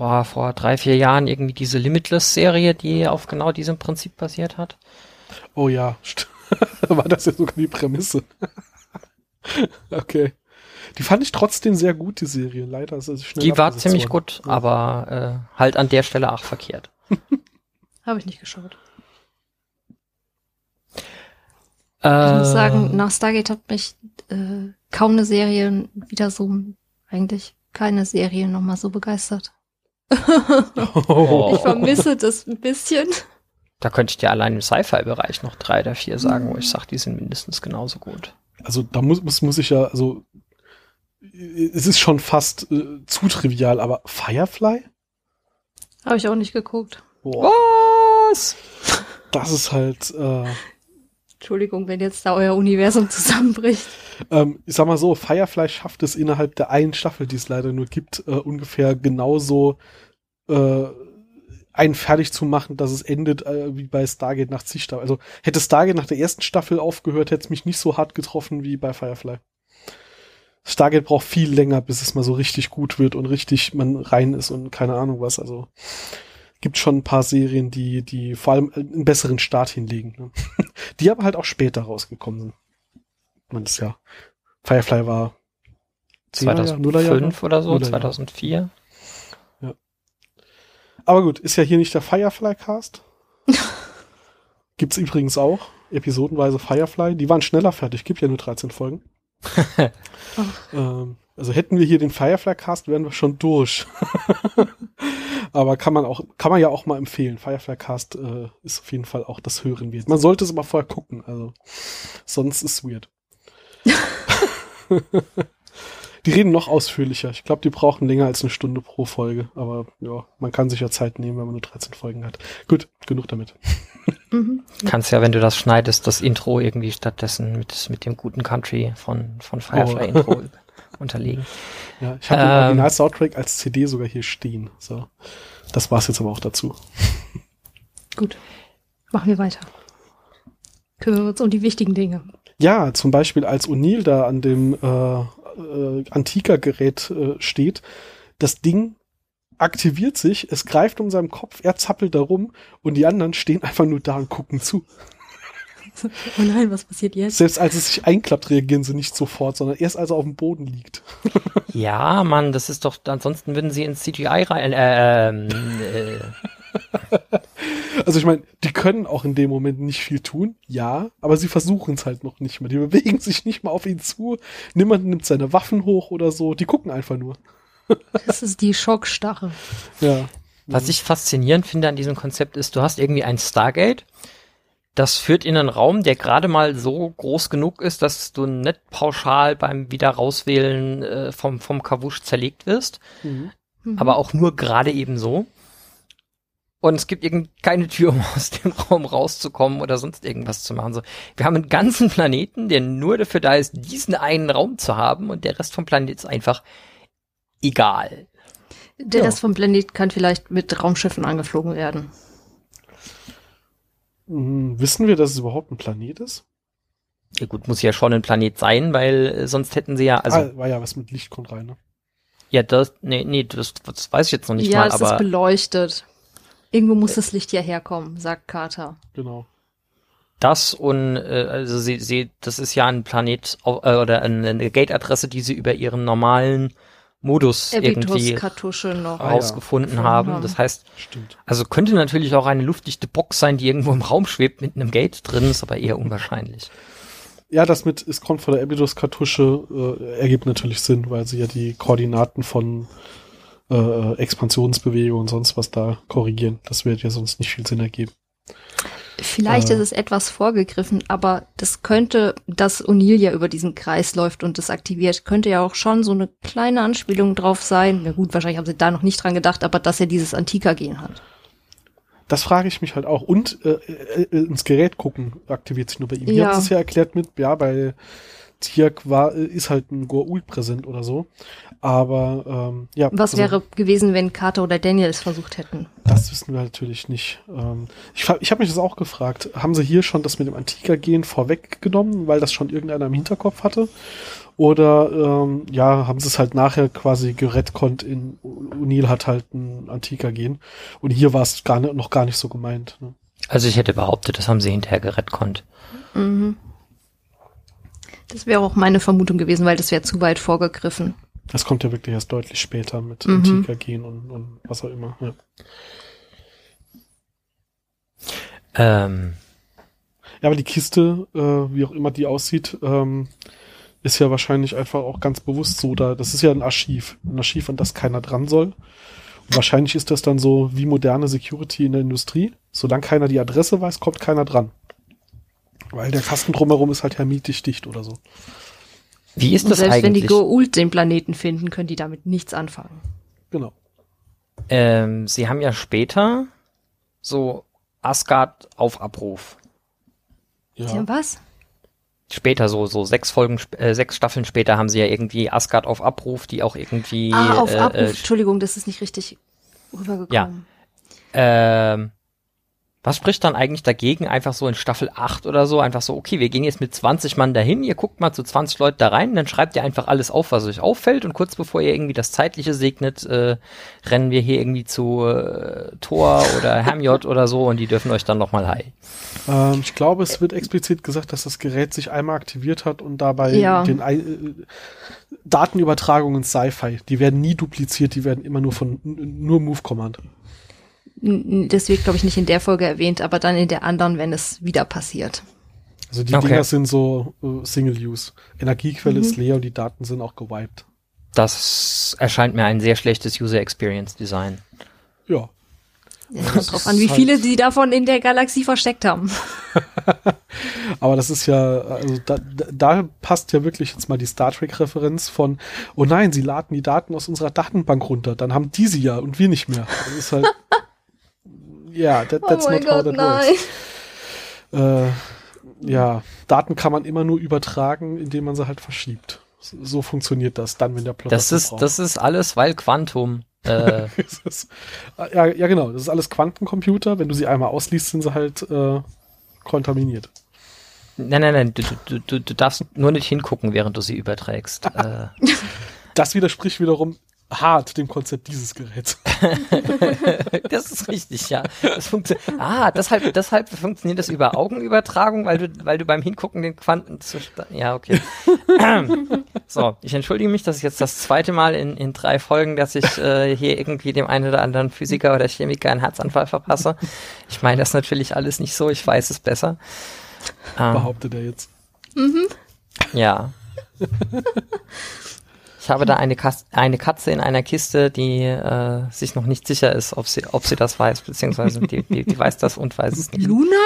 S3: boah, vor drei, vier Jahren irgendwie diese Limitless-Serie, die auf genau diesem Prinzip basiert hat?
S1: Oh ja, war das ja sogar die Prämisse. okay. Die fand ich trotzdem sehr gut, die Serie. Leider ist schnell
S3: Die war ziemlich
S1: worden.
S3: gut, aber äh, halt an der Stelle auch verkehrt.
S2: Habe ich nicht geschaut.
S3: Äh,
S2: Ich muss sagen, nach Stargate hat mich äh, kaum eine Serie wieder so, eigentlich keine Serie nochmal so begeistert.
S1: Oh.
S2: Ich vermisse das ein bisschen.
S3: da könnte ich dir allein im Sci-Fi-Bereich noch drei oder vier sagen, wo ich sage, die sind mindestens genauso gut.
S1: Also da muss, muss, muss ich ja, also es ist schon fast äh, zu trivial, aber Firefly?
S2: Habe ich auch nicht geguckt.
S1: Boah,
S3: Was?
S1: das ist halt, äh,
S2: Entschuldigung, wenn jetzt da euer Universum zusammenbricht.
S1: ähm, ich sag mal so, Firefly schafft es innerhalb der einen Staffel, die es leider nur gibt, äh, ungefähr genauso äh, einen fertig zu machen, dass es endet äh, wie bei Stargate nach zig Staffeln. Also hätte Stargate nach der ersten Staffel aufgehört, hätte es mich nicht so hart getroffen wie bei Firefly. Stargate braucht viel länger, bis es mal so richtig gut wird und richtig man rein ist und keine Ahnung was. Also gibt schon ein paar Serien, die, die vor allem einen besseren Start hinlegen. Ne? Die aber halt auch später rausgekommen sind. Man ist ja. Firefly war 10er Jahre, Nuller Jahre?
S3: 2005 oder so,
S1: Nuller Jahre.
S3: 2004.
S1: Aber gut, ist ja hier nicht der Firefly-Cast. Gibt's übrigens auch. Episodenweise Firefly. Die waren schneller fertig. Gibt ja nur 13 Folgen. ähm, also hätten wir hier den Firefly-Cast, wären wir schon durch. aber kann man auch, kann man ja auch mal empfehlen. Firefly-Cast äh, ist auf jeden Fall auch das Hören wert. Man sollte es aber vorher gucken. Also sonst ist es weird. Die reden noch ausführlicher. Ich glaube, die brauchen länger als eine Stunde pro Folge. Aber ja, man kann sich ja Zeit nehmen, wenn man nur 13 Folgen hat. Gut, genug damit.
S2: Mhm.
S3: Kannst ja, wenn du das schneidest, das Intro irgendwie stattdessen mit, mit dem guten Country von, von Firefly
S1: Oh.
S3: Intro unterlegen.
S1: Ja, ich habe den
S3: Ähm.
S1: Original-Soundtrack als CD sogar hier stehen. So, das war's jetzt aber auch dazu.
S2: Gut. Machen wir weiter. Kümmern wir uns um die wichtigen Dinge.
S1: Ja, zum Beispiel als O'Neill da an dem äh, äh, Antika-Gerät äh, steht, das Ding aktiviert sich, es greift um seinen Kopf, er zappelt da rum und die anderen stehen einfach nur da und gucken zu.
S2: Oh nein, was passiert jetzt?
S1: Selbst als es sich einklappt, reagieren sie nicht sofort, sondern erst als er auf dem Boden liegt.
S3: Ja, Mann, das ist doch, ansonsten würden sie ins CGI rein, äh, ähm, äh,
S1: Also ich meine, die können auch in dem Moment nicht viel tun, ja, aber sie versuchen es halt noch nicht mal. Die bewegen sich nicht mal auf ihn zu, niemand nimmt seine Waffen hoch oder so, die gucken einfach nur.
S2: Das ist die Schockstarre.
S1: Ja.
S3: Was ich faszinierend finde an diesem Konzept ist, du hast irgendwie ein Stargate, das führt in einen Raum, der gerade mal so groß genug ist, dass du nicht pauschal beim wieder rauswählen äh, vom, vom Kavusch zerlegt wirst,
S1: Mhm.
S2: Mhm.
S3: aber auch nur gerade eben so. Und es gibt irgend keine Tür, um aus dem Raum rauszukommen oder sonst irgendwas zu machen. So, wir haben einen ganzen Planeten, der nur dafür da ist, diesen einen Raum zu haben und der Rest vom Planet ist einfach egal.
S2: Der
S1: Ja.
S2: Rest vom Planet kann vielleicht mit Raumschiffen angeflogen werden.
S1: Mhm. Wissen wir, dass es überhaupt ein Planet ist?
S3: Ja gut, muss ja schon ein Planet sein, weil äh, sonst hätten sie ja, also,
S1: ah, war ja was mit Licht kommt rein, ne?
S3: ja, das, nee, nee, das, das weiß ich jetzt noch nicht
S2: ja,
S3: mal,
S2: es ist
S3: aber
S2: beleuchtet. Irgendwo muss das Licht ja herkommen, sagt Carter.
S1: Genau.
S3: das und, äh, also sie, sie, das ist ja ein Planet äh, oder eine, eine Gate-Adresse, die sie über ihren normalen Modus irgendwie
S2: noch.
S1: Ah, ja.
S3: rausgefunden
S2: Gefunden
S3: haben.
S2: haben.
S3: Das heißt,
S1: Stimmt.
S3: also könnte natürlich auch eine luftdichte Box sein, die irgendwo im Raum schwebt mit einem Gate drin, ist aber eher unwahrscheinlich.
S1: Ja, das mit es kommt von der Abydos-Kartusche äh, ergibt natürlich Sinn, weil sie ja die Koordinaten von äh, Expansionsbewegung und sonst was da korrigieren. Das wird ja sonst nicht viel Sinn ergeben.
S2: Vielleicht
S1: Äh.
S2: ist es etwas vorgegriffen, aber das könnte, dass O'Neill ja über diesen Kreis läuft und das aktiviert, könnte ja auch schon so eine kleine Anspielung drauf sein. Na gut, wahrscheinlich haben sie da noch nicht dran gedacht, aber dass er dieses Antika-Gen hat.
S1: Das frage ich mich halt auch. Und äh, äh, ins Gerät gucken aktiviert sich nur bei ihm.
S2: Ja.
S1: haben sie es ja erklärt mit, ja, bei Tiak war, äh, ist halt ein Goa'uld präsent oder so. Aber ähm, ja.
S2: Was
S1: also,
S2: wäre gewesen, wenn Carter oder Daniel es versucht hätten?
S1: Das wissen wir natürlich nicht. Ähm, ich ich habe mich das auch gefragt. Haben sie hier schon das mit dem Antika-Gen vorweggenommen, weil das schon irgendeiner im Hinterkopf hatte? Oder ähm, ja, haben sie es halt nachher quasi gerettet in O'Neill hat halt ein Antika-Gen. Und hier war es gar nicht, noch gar nicht so gemeint. Ne?
S3: Also ich hätte behauptet, das haben sie hinterher gerettet.
S2: Mhm. Das wäre auch meine Vermutung gewesen, weil das wäre zu weit vorgegriffen.
S1: Das kommt ja wirklich erst deutlich später mit
S2: Mhm.
S1: Antika-Gen und, und was auch immer. Ja.
S3: Ähm,
S1: Ja, aber die Kiste, äh, wie auch immer die aussieht, ähm, ist ja wahrscheinlich einfach auch ganz bewusst so da. Das ist ja ein Archiv. Ein Archiv, an das keiner dran soll. Und wahrscheinlich ist das dann so wie moderne Security in der Industrie. Solange keiner die Adresse weiß, kommt keiner dran. Weil der Kasten drumherum ist halt hermetisch dicht oder so.
S3: Wie ist
S2: Und
S3: das
S2: selbst wenn die
S3: eigentlich?
S2: Goa'uld den Planeten finden, können die damit nichts anfangen.
S1: Genau.
S3: Ähm, sie haben ja später so Asgard auf Abruf.
S2: Sie
S1: Ja.
S2: haben was?
S3: Später, so, so sechs Folgen, äh, sechs Staffeln später haben sie ja irgendwie Asgard auf Abruf, die auch irgendwie,
S2: ah, auf
S3: äh,
S2: Abruf.
S3: äh,
S2: Entschuldigung, das ist nicht richtig rübergekommen.
S3: Ähm, was spricht dann eigentlich dagegen, einfach so in Staffel 8 oder so, einfach so, okay, wir gehen jetzt mit 20 Mann dahin, ihr guckt mal zu 20 Leuten da rein, dann schreibt ihr einfach alles auf, was euch auffällt und kurz bevor ihr irgendwie das Zeitliche segnet, äh, rennen wir hier irgendwie zu äh, Thor oder Hermjot oder so und die dürfen euch dann nochmal hi.
S1: Ähm, ich glaube, es wird explizit gesagt, dass das Gerät sich einmal aktiviert hat und dabei
S2: Ja.
S1: den äh, Datenübertragungen Sci-Fi, die werden nie dupliziert, die werden immer nur von nur Move Command.
S2: Das wird, glaube ich, nicht in der Folge erwähnt, aber dann in der anderen, wenn es wieder passiert.
S1: Also die
S3: Okay.
S1: Dinger sind so äh, Single-Use. Energiequelle
S2: Mhm.
S1: ist leer und die Daten sind auch gewiped.
S3: Das erscheint mir ein sehr schlechtes User Experience Design.
S1: Ja.
S2: Ja, kommt drauf an, wie
S1: halt-
S2: viele sie davon in der Galaxie versteckt haben.
S1: Aber das ist ja, also da, da, da passt ja wirklich jetzt mal die Star Trek-Referenz von, oh nein, sie laden die Daten aus unserer Datenbank runter, dann haben die sie ja und wir nicht mehr. Das ist halt, ja, that, that's not how that works. Äh, ja, Daten kann man immer nur übertragen, indem man sie halt verschiebt. So, so funktioniert das dann, wenn der Plot
S3: Das ist, das ist alles, weil Quantum. Äh,
S1: ist, ja, ja, genau. Das ist alles Quantencomputer. Wenn du sie einmal ausliest, sind sie halt äh, kontaminiert.
S3: nein, nein, nein, du, du, du, du darfst nur nicht hingucken, während du sie überträgst. äh,
S1: Das widerspricht wiederum hart dem Konzept dieses Geräts.
S3: das ist richtig, ja. Das funktioniert. Ah, deshalb, deshalb funktioniert das über Augenübertragung, weil du, weil du beim Hingucken den Quantenzustand. Ja, okay. so, ich entschuldige mich, das ist jetzt das zweite Mal in, in drei Folgen, dass ich äh, hier irgendwie dem einen oder anderen Physiker oder Chemiker einen Herzanfall verpasse. Ich meine das natürlich alles nicht so, ich weiß es besser. Ähm,
S1: behauptet er jetzt.
S3: ja. Ich habe da eine, Kas eine Katze in einer Kiste, die äh, sich noch nicht sicher ist, ob sie, ob sie das weiß, beziehungsweise die, die, die weiß das und weiß es nicht.
S2: Luna?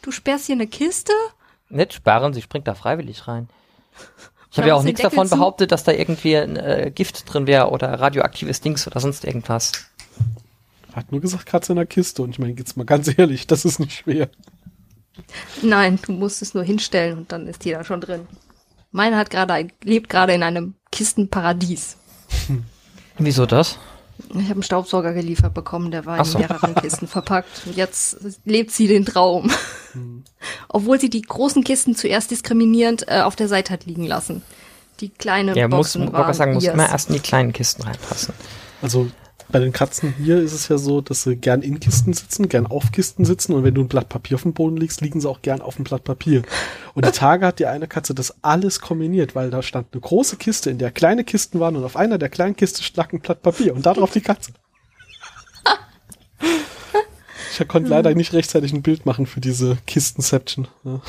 S2: Du sperrst hier eine Kiste?
S3: Nicht sperren, sie springt da freiwillig rein. Ich habe ja auch nichts
S2: Deckel
S3: davon
S2: zu.
S3: behauptet, dass da irgendwie ein äh, Gift drin wäre oder radioaktives Dings oder sonst irgendwas.
S1: Er hat nur gesagt, Katze in der Kiste. Und ich meine, jetzt mal ganz ehrlich, das ist nicht schwer.
S2: Nein, du musst es nur hinstellen und dann ist die da schon drin. Meine hat gerade lebt gerade in einem Kistenparadies.
S3: Wieso das?
S2: Ich habe einen Staubsauger geliefert bekommen, der war in
S3: so.
S2: mehreren Kisten verpackt. Und jetzt lebt sie den Traum. Obwohl sie die großen Kisten zuerst diskriminierend äh, auf der Seite hat liegen lassen. Die kleine
S3: Ja, muss,
S2: Boxen
S3: wollte
S2: waren
S3: sagen, muss immer erst in die kleinen Kisten reinpassen.
S1: Also bei den Katzen hier ist es ja so, dass sie gern in Kisten sitzen, gern auf Kisten sitzen und wenn du ein Blatt Papier auf dem Boden legst, liegen sie auch gern auf dem Blatt Papier. Und die Tage hat die eine Katze das alles kombiniert, weil da stand eine große Kiste, in der kleine Kisten waren und auf einer der kleinen Kiste lag ein Blatt Papier und darauf die Katze. Ich konnte leider nicht rechtzeitig ein Bild machen für diese Kistenception. Ja.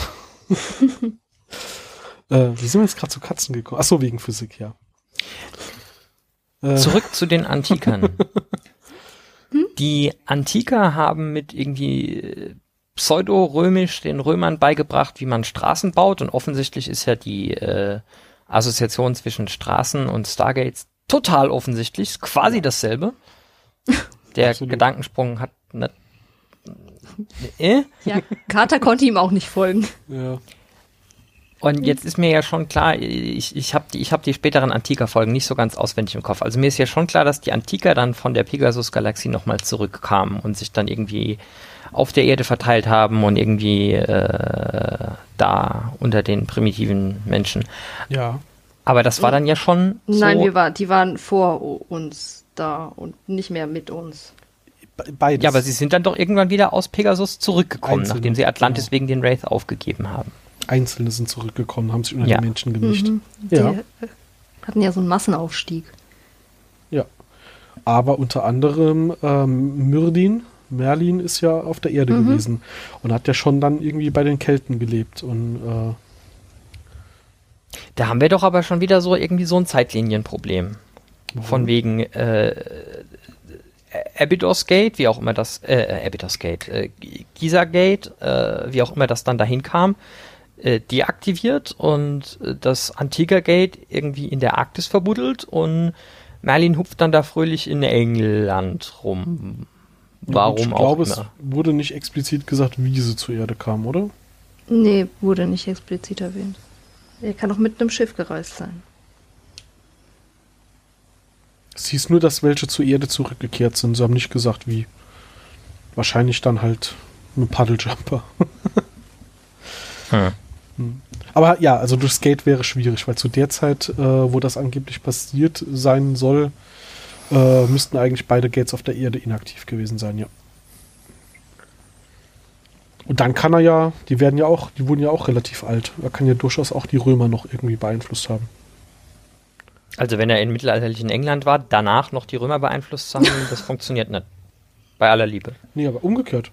S1: äh, wie sind wir jetzt gerade zu Katzen gekommen? Ach so, wegen Physik, ja. Äh,
S3: Zurück zu den Antikern. Die Antiker haben mit irgendwie äh, pseudo-römisch den Römern beigebracht, wie man Straßen baut und offensichtlich ist ja die äh, Assoziation zwischen Straßen und Stargates total offensichtlich, ist quasi dasselbe. Der
S1: Absolut.
S3: Gedankensprung hat ne,
S2: äh? Ja, Carter konnte ihm auch nicht folgen.
S1: Ja.
S3: Und jetzt ist mir ja schon klar, ich, ich habe die, ich hab die späteren Antika-Folgen nicht so ganz auswendig im Kopf. Also mir ist ja schon klar, dass die Antika dann von der Pegasus-Galaxie nochmal zurückkamen und sich dann irgendwie auf der Erde verteilt haben und irgendwie äh, da unter den primitiven Menschen.
S1: Ja.
S3: Aber das war dann ja schon.
S2: So Nein, wir war, die waren vor uns da und nicht mehr mit uns.
S3: Beides. Ja, aber sie sind dann doch irgendwann wieder aus Pegasus zurückgekommen, Einzelne, nachdem sie Atlantis genau. wegen den Wraith aufgegeben haben.
S1: Einzelne sind zurückgekommen, haben sich unter ja. die Menschen gemischt. Mhm.
S2: Ja. Die hatten ja so einen Massenaufstieg.
S1: Ja. Aber unter anderem ähm, Myrdin, Merlin ist ja auf der Erde mhm. gewesen und hat ja schon dann irgendwie bei den Kelten gelebt und äh,
S3: da haben wir doch aber schon wieder so irgendwie so ein Zeitlinienproblem. Mhm. Von wegen äh, Abydos Gate, wie auch immer das, äh, Abydos Gate, äh, Giza Gate, äh, wie auch immer das dann dahin kam, äh, deaktiviert und äh, das Antigua Gate irgendwie in der Arktis verbuddelt und Merlin hupft dann da fröhlich in England rum. Warum ich glaube, auch
S1: immer. es wurde nicht explizit gesagt, wie sie zur Erde kam, oder?
S2: Nee, wurde nicht explizit erwähnt. Er kann auch mit einem Schiff gereist sein.
S1: Es hieß nur, dass welche zur Erde zurückgekehrt sind. Sie haben nicht gesagt, wie. Wahrscheinlich dann halt mit Paddeljumper. hm. Hm. Aber ja, also durch Skate wäre schwierig, weil zu der Zeit, äh, wo das angeblich passiert sein soll, äh, müssten eigentlich beide Gates auf der Erde inaktiv gewesen sein, ja. Und dann kann er ja, die werden ja auch, die wurden ja auch relativ alt. Er kann ja durchaus auch die Römer noch irgendwie beeinflusst haben.
S3: Also wenn er in mittelalterlichen England war, danach noch die Römer beeinflusst haben, das funktioniert nicht. Bei aller Liebe.
S1: Nee, aber umgekehrt.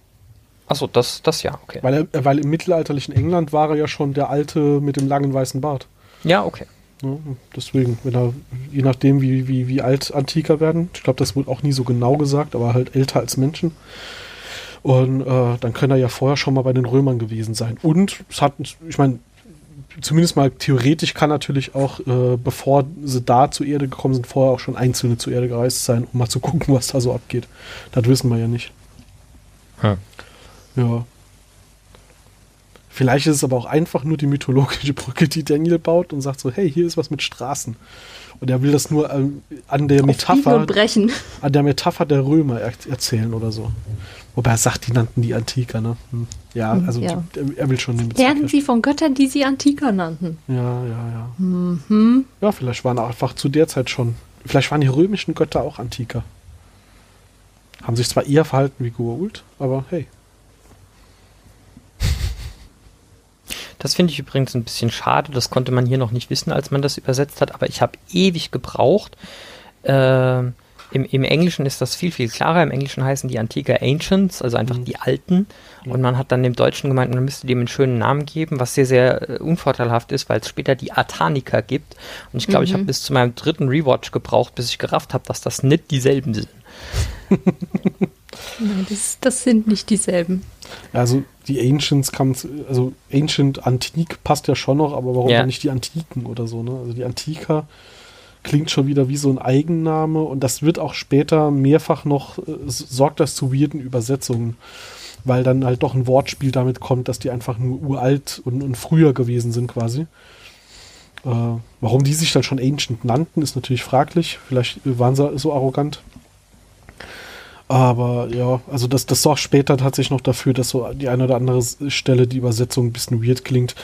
S3: Achso, das, das ja, okay.
S1: Weil, er, weil im mittelalterlichen England war er ja schon der Alte mit dem langen weißen Bart.
S3: Ja, okay.
S1: Ja, deswegen, wenn er, je nachdem, wie, wie, wie alt Antiker werden, ich glaube, das wurde auch nie so genau gesagt, aber halt älter als Menschen. Und äh, dann kann er ja vorher schon mal bei den Römern gewesen sein. Und es hat, ich meine, zumindest mal theoretisch kann natürlich auch, äh, bevor sie da zur Erde gekommen sind, vorher auch schon Einzelne zur Erde gereist sein, um mal zu gucken, was da so abgeht. Das wissen wir ja nicht. Hm. Ja. Vielleicht ist es aber auch einfach nur die mythologische Brücke, die Daniel baut und sagt so, hey, hier ist was mit Straßen. Und er will das nur ähm, an der Metapher, an der Metapher der Römer er erzählen oder so. Wobei er sagt, die nannten die Antiker, ne? Hm. Ja, hm, also ja. Die, er will schon den
S2: Bezug Lernen sie von Göttern, die sie Antiker nannten.
S1: Ja, ja, ja. Mhm. Ja, vielleicht waren einfach zu der Zeit schon. Vielleicht waren die römischen Götter auch Antiker. Haben sich zwar eher verhalten wie Goa'uld, aber hey.
S3: Das finde ich übrigens ein bisschen schade. Das konnte man hier noch nicht wissen, als man das übersetzt hat. Aber ich habe ewig gebraucht. Äh, im, Im Englischen ist das viel, viel klarer. Im Englischen heißen die Antiker Ancients, also einfach mhm. die Alten. Und man hat dann dem Deutschen gemeint, man müsste dem einen schönen Namen geben, was sehr, sehr äh, unvorteilhaft ist, weil es später die Artaniker gibt. Und ich glaube, mhm. ich habe bis zu meinem dritten Rewatch gebraucht, bis ich gerafft habe, dass das nicht dieselben sind.
S2: Nein, das, das sind nicht dieselben.
S1: Also die Ancients kann also Ancient Antik passt ja schon noch, aber warum ja. dann nicht die Antiken oder so, ne? Also die Antiker klingt schon wieder wie so ein Eigenname und das wird auch später mehrfach noch, äh, sorgt das zu weirden Übersetzungen, weil dann halt doch ein Wortspiel damit kommt, dass die einfach nur uralt und, und früher gewesen sind quasi. Äh, warum die sich dann schon Ancient nannten, ist natürlich fraglich. Vielleicht waren sie so arrogant. Aber ja, also das, das sorgt später tatsächlich noch dafür, dass so die eine oder andere Stelle die Übersetzung ein bisschen weird klingt,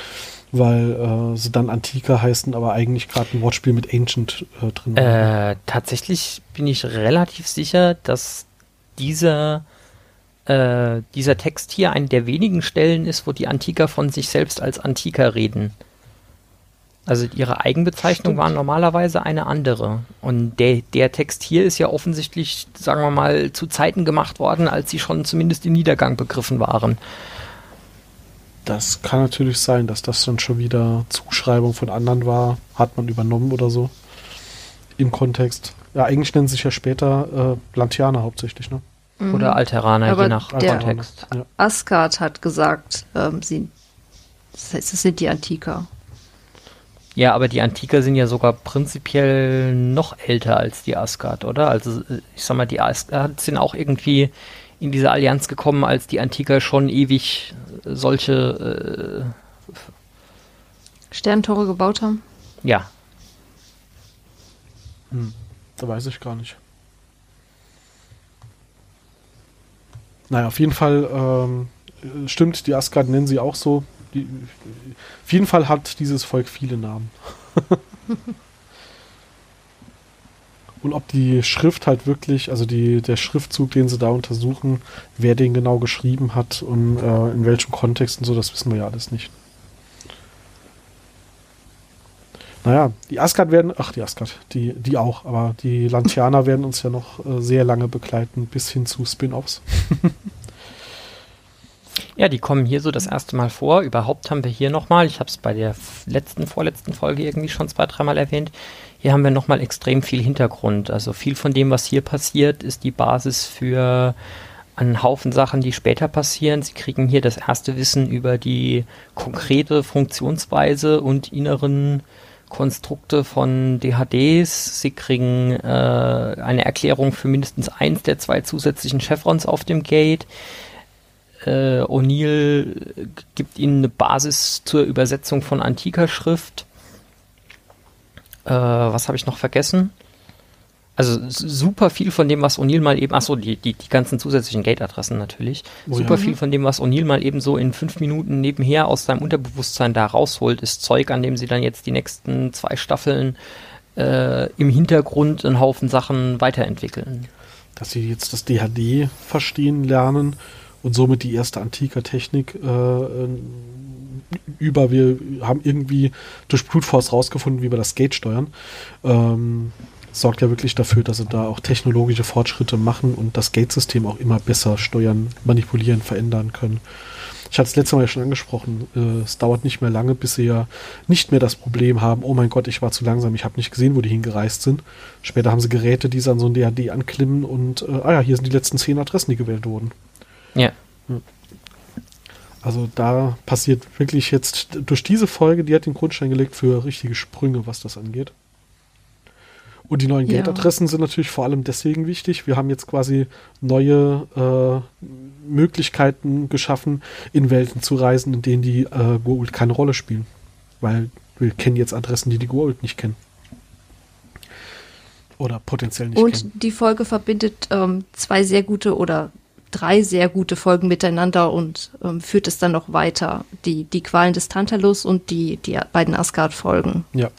S1: weil äh, sie dann Antika heißen, aber eigentlich gerade ein Wortspiel mit Ancient äh, drin
S3: äh, tatsächlich bin ich relativ sicher, dass dieser, äh, dieser Text hier eine der wenigen Stellen ist, wo die Antiker von sich selbst als Antiker reden. Also ihre Eigenbezeichnung Stimmt. war normalerweise eine andere. Und der, der Text hier ist ja offensichtlich, sagen wir mal, zu Zeiten gemacht worden, als sie schon zumindest im Niedergang begriffen waren.
S1: Das kann natürlich sein, dass das dann schon wieder Zuschreibung von anderen war, hat man übernommen oder so. Im Kontext. Ja, eigentlich nennen sie sich ja später äh, Lantianer hauptsächlich, ne?
S3: Mhm. Oder Alteraner, Aber je nach Kontext.
S2: Ja. Asgard hat gesagt, ähm, sie, das heißt, es sind die Antiker.
S3: Ja, aber die Antiker sind ja sogar prinzipiell noch älter als die Asgard, oder? Also ich sag mal, die Asgard sind auch irgendwie in diese Allianz gekommen, als die Antiker schon ewig solche äh,
S2: Sterntore gebaut haben?
S3: Ja.
S1: Hm, da weiß ich gar nicht. Naja, auf jeden Fall ähm, stimmt, die Asgard nennen sie auch so. Die, auf jeden Fall hat dieses Volk viele Namen. Und ob die Schrift halt wirklich, also die, der Schriftzug, den sie da untersuchen, wer den genau geschrieben hat und äh, in welchem Kontext und so, das wissen wir ja alles nicht. Naja, die Asgard werden, ach die Asgard, die, die auch, aber die Lantianer werden uns ja noch äh, sehr lange begleiten, bis hin zu Spin-Offs.
S3: ja, die kommen hier so das erste Mal vor. Überhaupt haben wir hier nochmal, ich habe es bei der letzten, vorletzten Folge irgendwie schon zwei, dreimal erwähnt, hier haben wir nochmal extrem viel Hintergrund. Also viel von dem, was hier passiert, ist die Basis für einen Haufen Sachen, die später passieren. Sie kriegen hier das erste Wissen über die konkrete Funktionsweise und inneren Konstrukte von DHDs. Sie kriegen äh, eine Erklärung für mindestens eins der zwei zusätzlichen Chevrons auf dem Gate. Äh, O'Neill gibt ihnen eine Basis zur Übersetzung von antiker Schrift. Äh, was habe ich noch vergessen? Also super viel von dem, was O'Neill mal eben, achso, die, die, die ganzen zusätzlichen Gate-Adressen natürlich. Oh, super ja. viel von dem, was O'Neill mal eben so in fünf Minuten nebenher aus seinem Unterbewusstsein da rausholt, ist Zeug, an dem sie dann jetzt die nächsten zwei Staffeln äh, im Hintergrund einen Haufen Sachen weiterentwickeln.
S1: Dass sie jetzt das DHD verstehen lernen und somit die erste antike Technik äh, über, wir haben irgendwie durch Brute Force rausgefunden, wie wir das Gate steuern. Ähm, sorgt ja wirklich dafür, dass sie da auch technologische Fortschritte machen und das Gate-System auch immer besser steuern, manipulieren, verändern können. Ich hatte es letzte Mal ja schon angesprochen, äh, es dauert nicht mehr lange, bis sie ja nicht mehr das Problem haben, oh mein Gott, ich war zu langsam, ich habe nicht gesehen, wo die hingereist sind. Später haben sie Geräte, die sie an so ein DAD anklimmen und, äh, ah ja, hier sind die letzten zehn Adressen, die gewählt wurden.
S3: Ja.
S1: Also da passiert wirklich jetzt durch diese Folge, die hat den Grundstein gelegt für richtige Sprünge, was das angeht. Und die neuen ja. Gate-Adressen sind natürlich vor allem deswegen wichtig. Wir haben jetzt quasi neue äh, Möglichkeiten geschaffen, in Welten zu reisen, in denen die äh, Goa'uld keine Rolle spielen. Weil wir kennen jetzt Adressen, die die Goa'uld nicht kennen. Oder potenziell nicht
S2: Und
S1: kennen.
S2: Und die Folge verbindet ähm, zwei sehr gute oder drei sehr gute Folgen miteinander und ähm, führt es dann noch weiter. Die, die Qualen des Tantalus und die, die beiden Asgard-Folgen.
S1: Ja.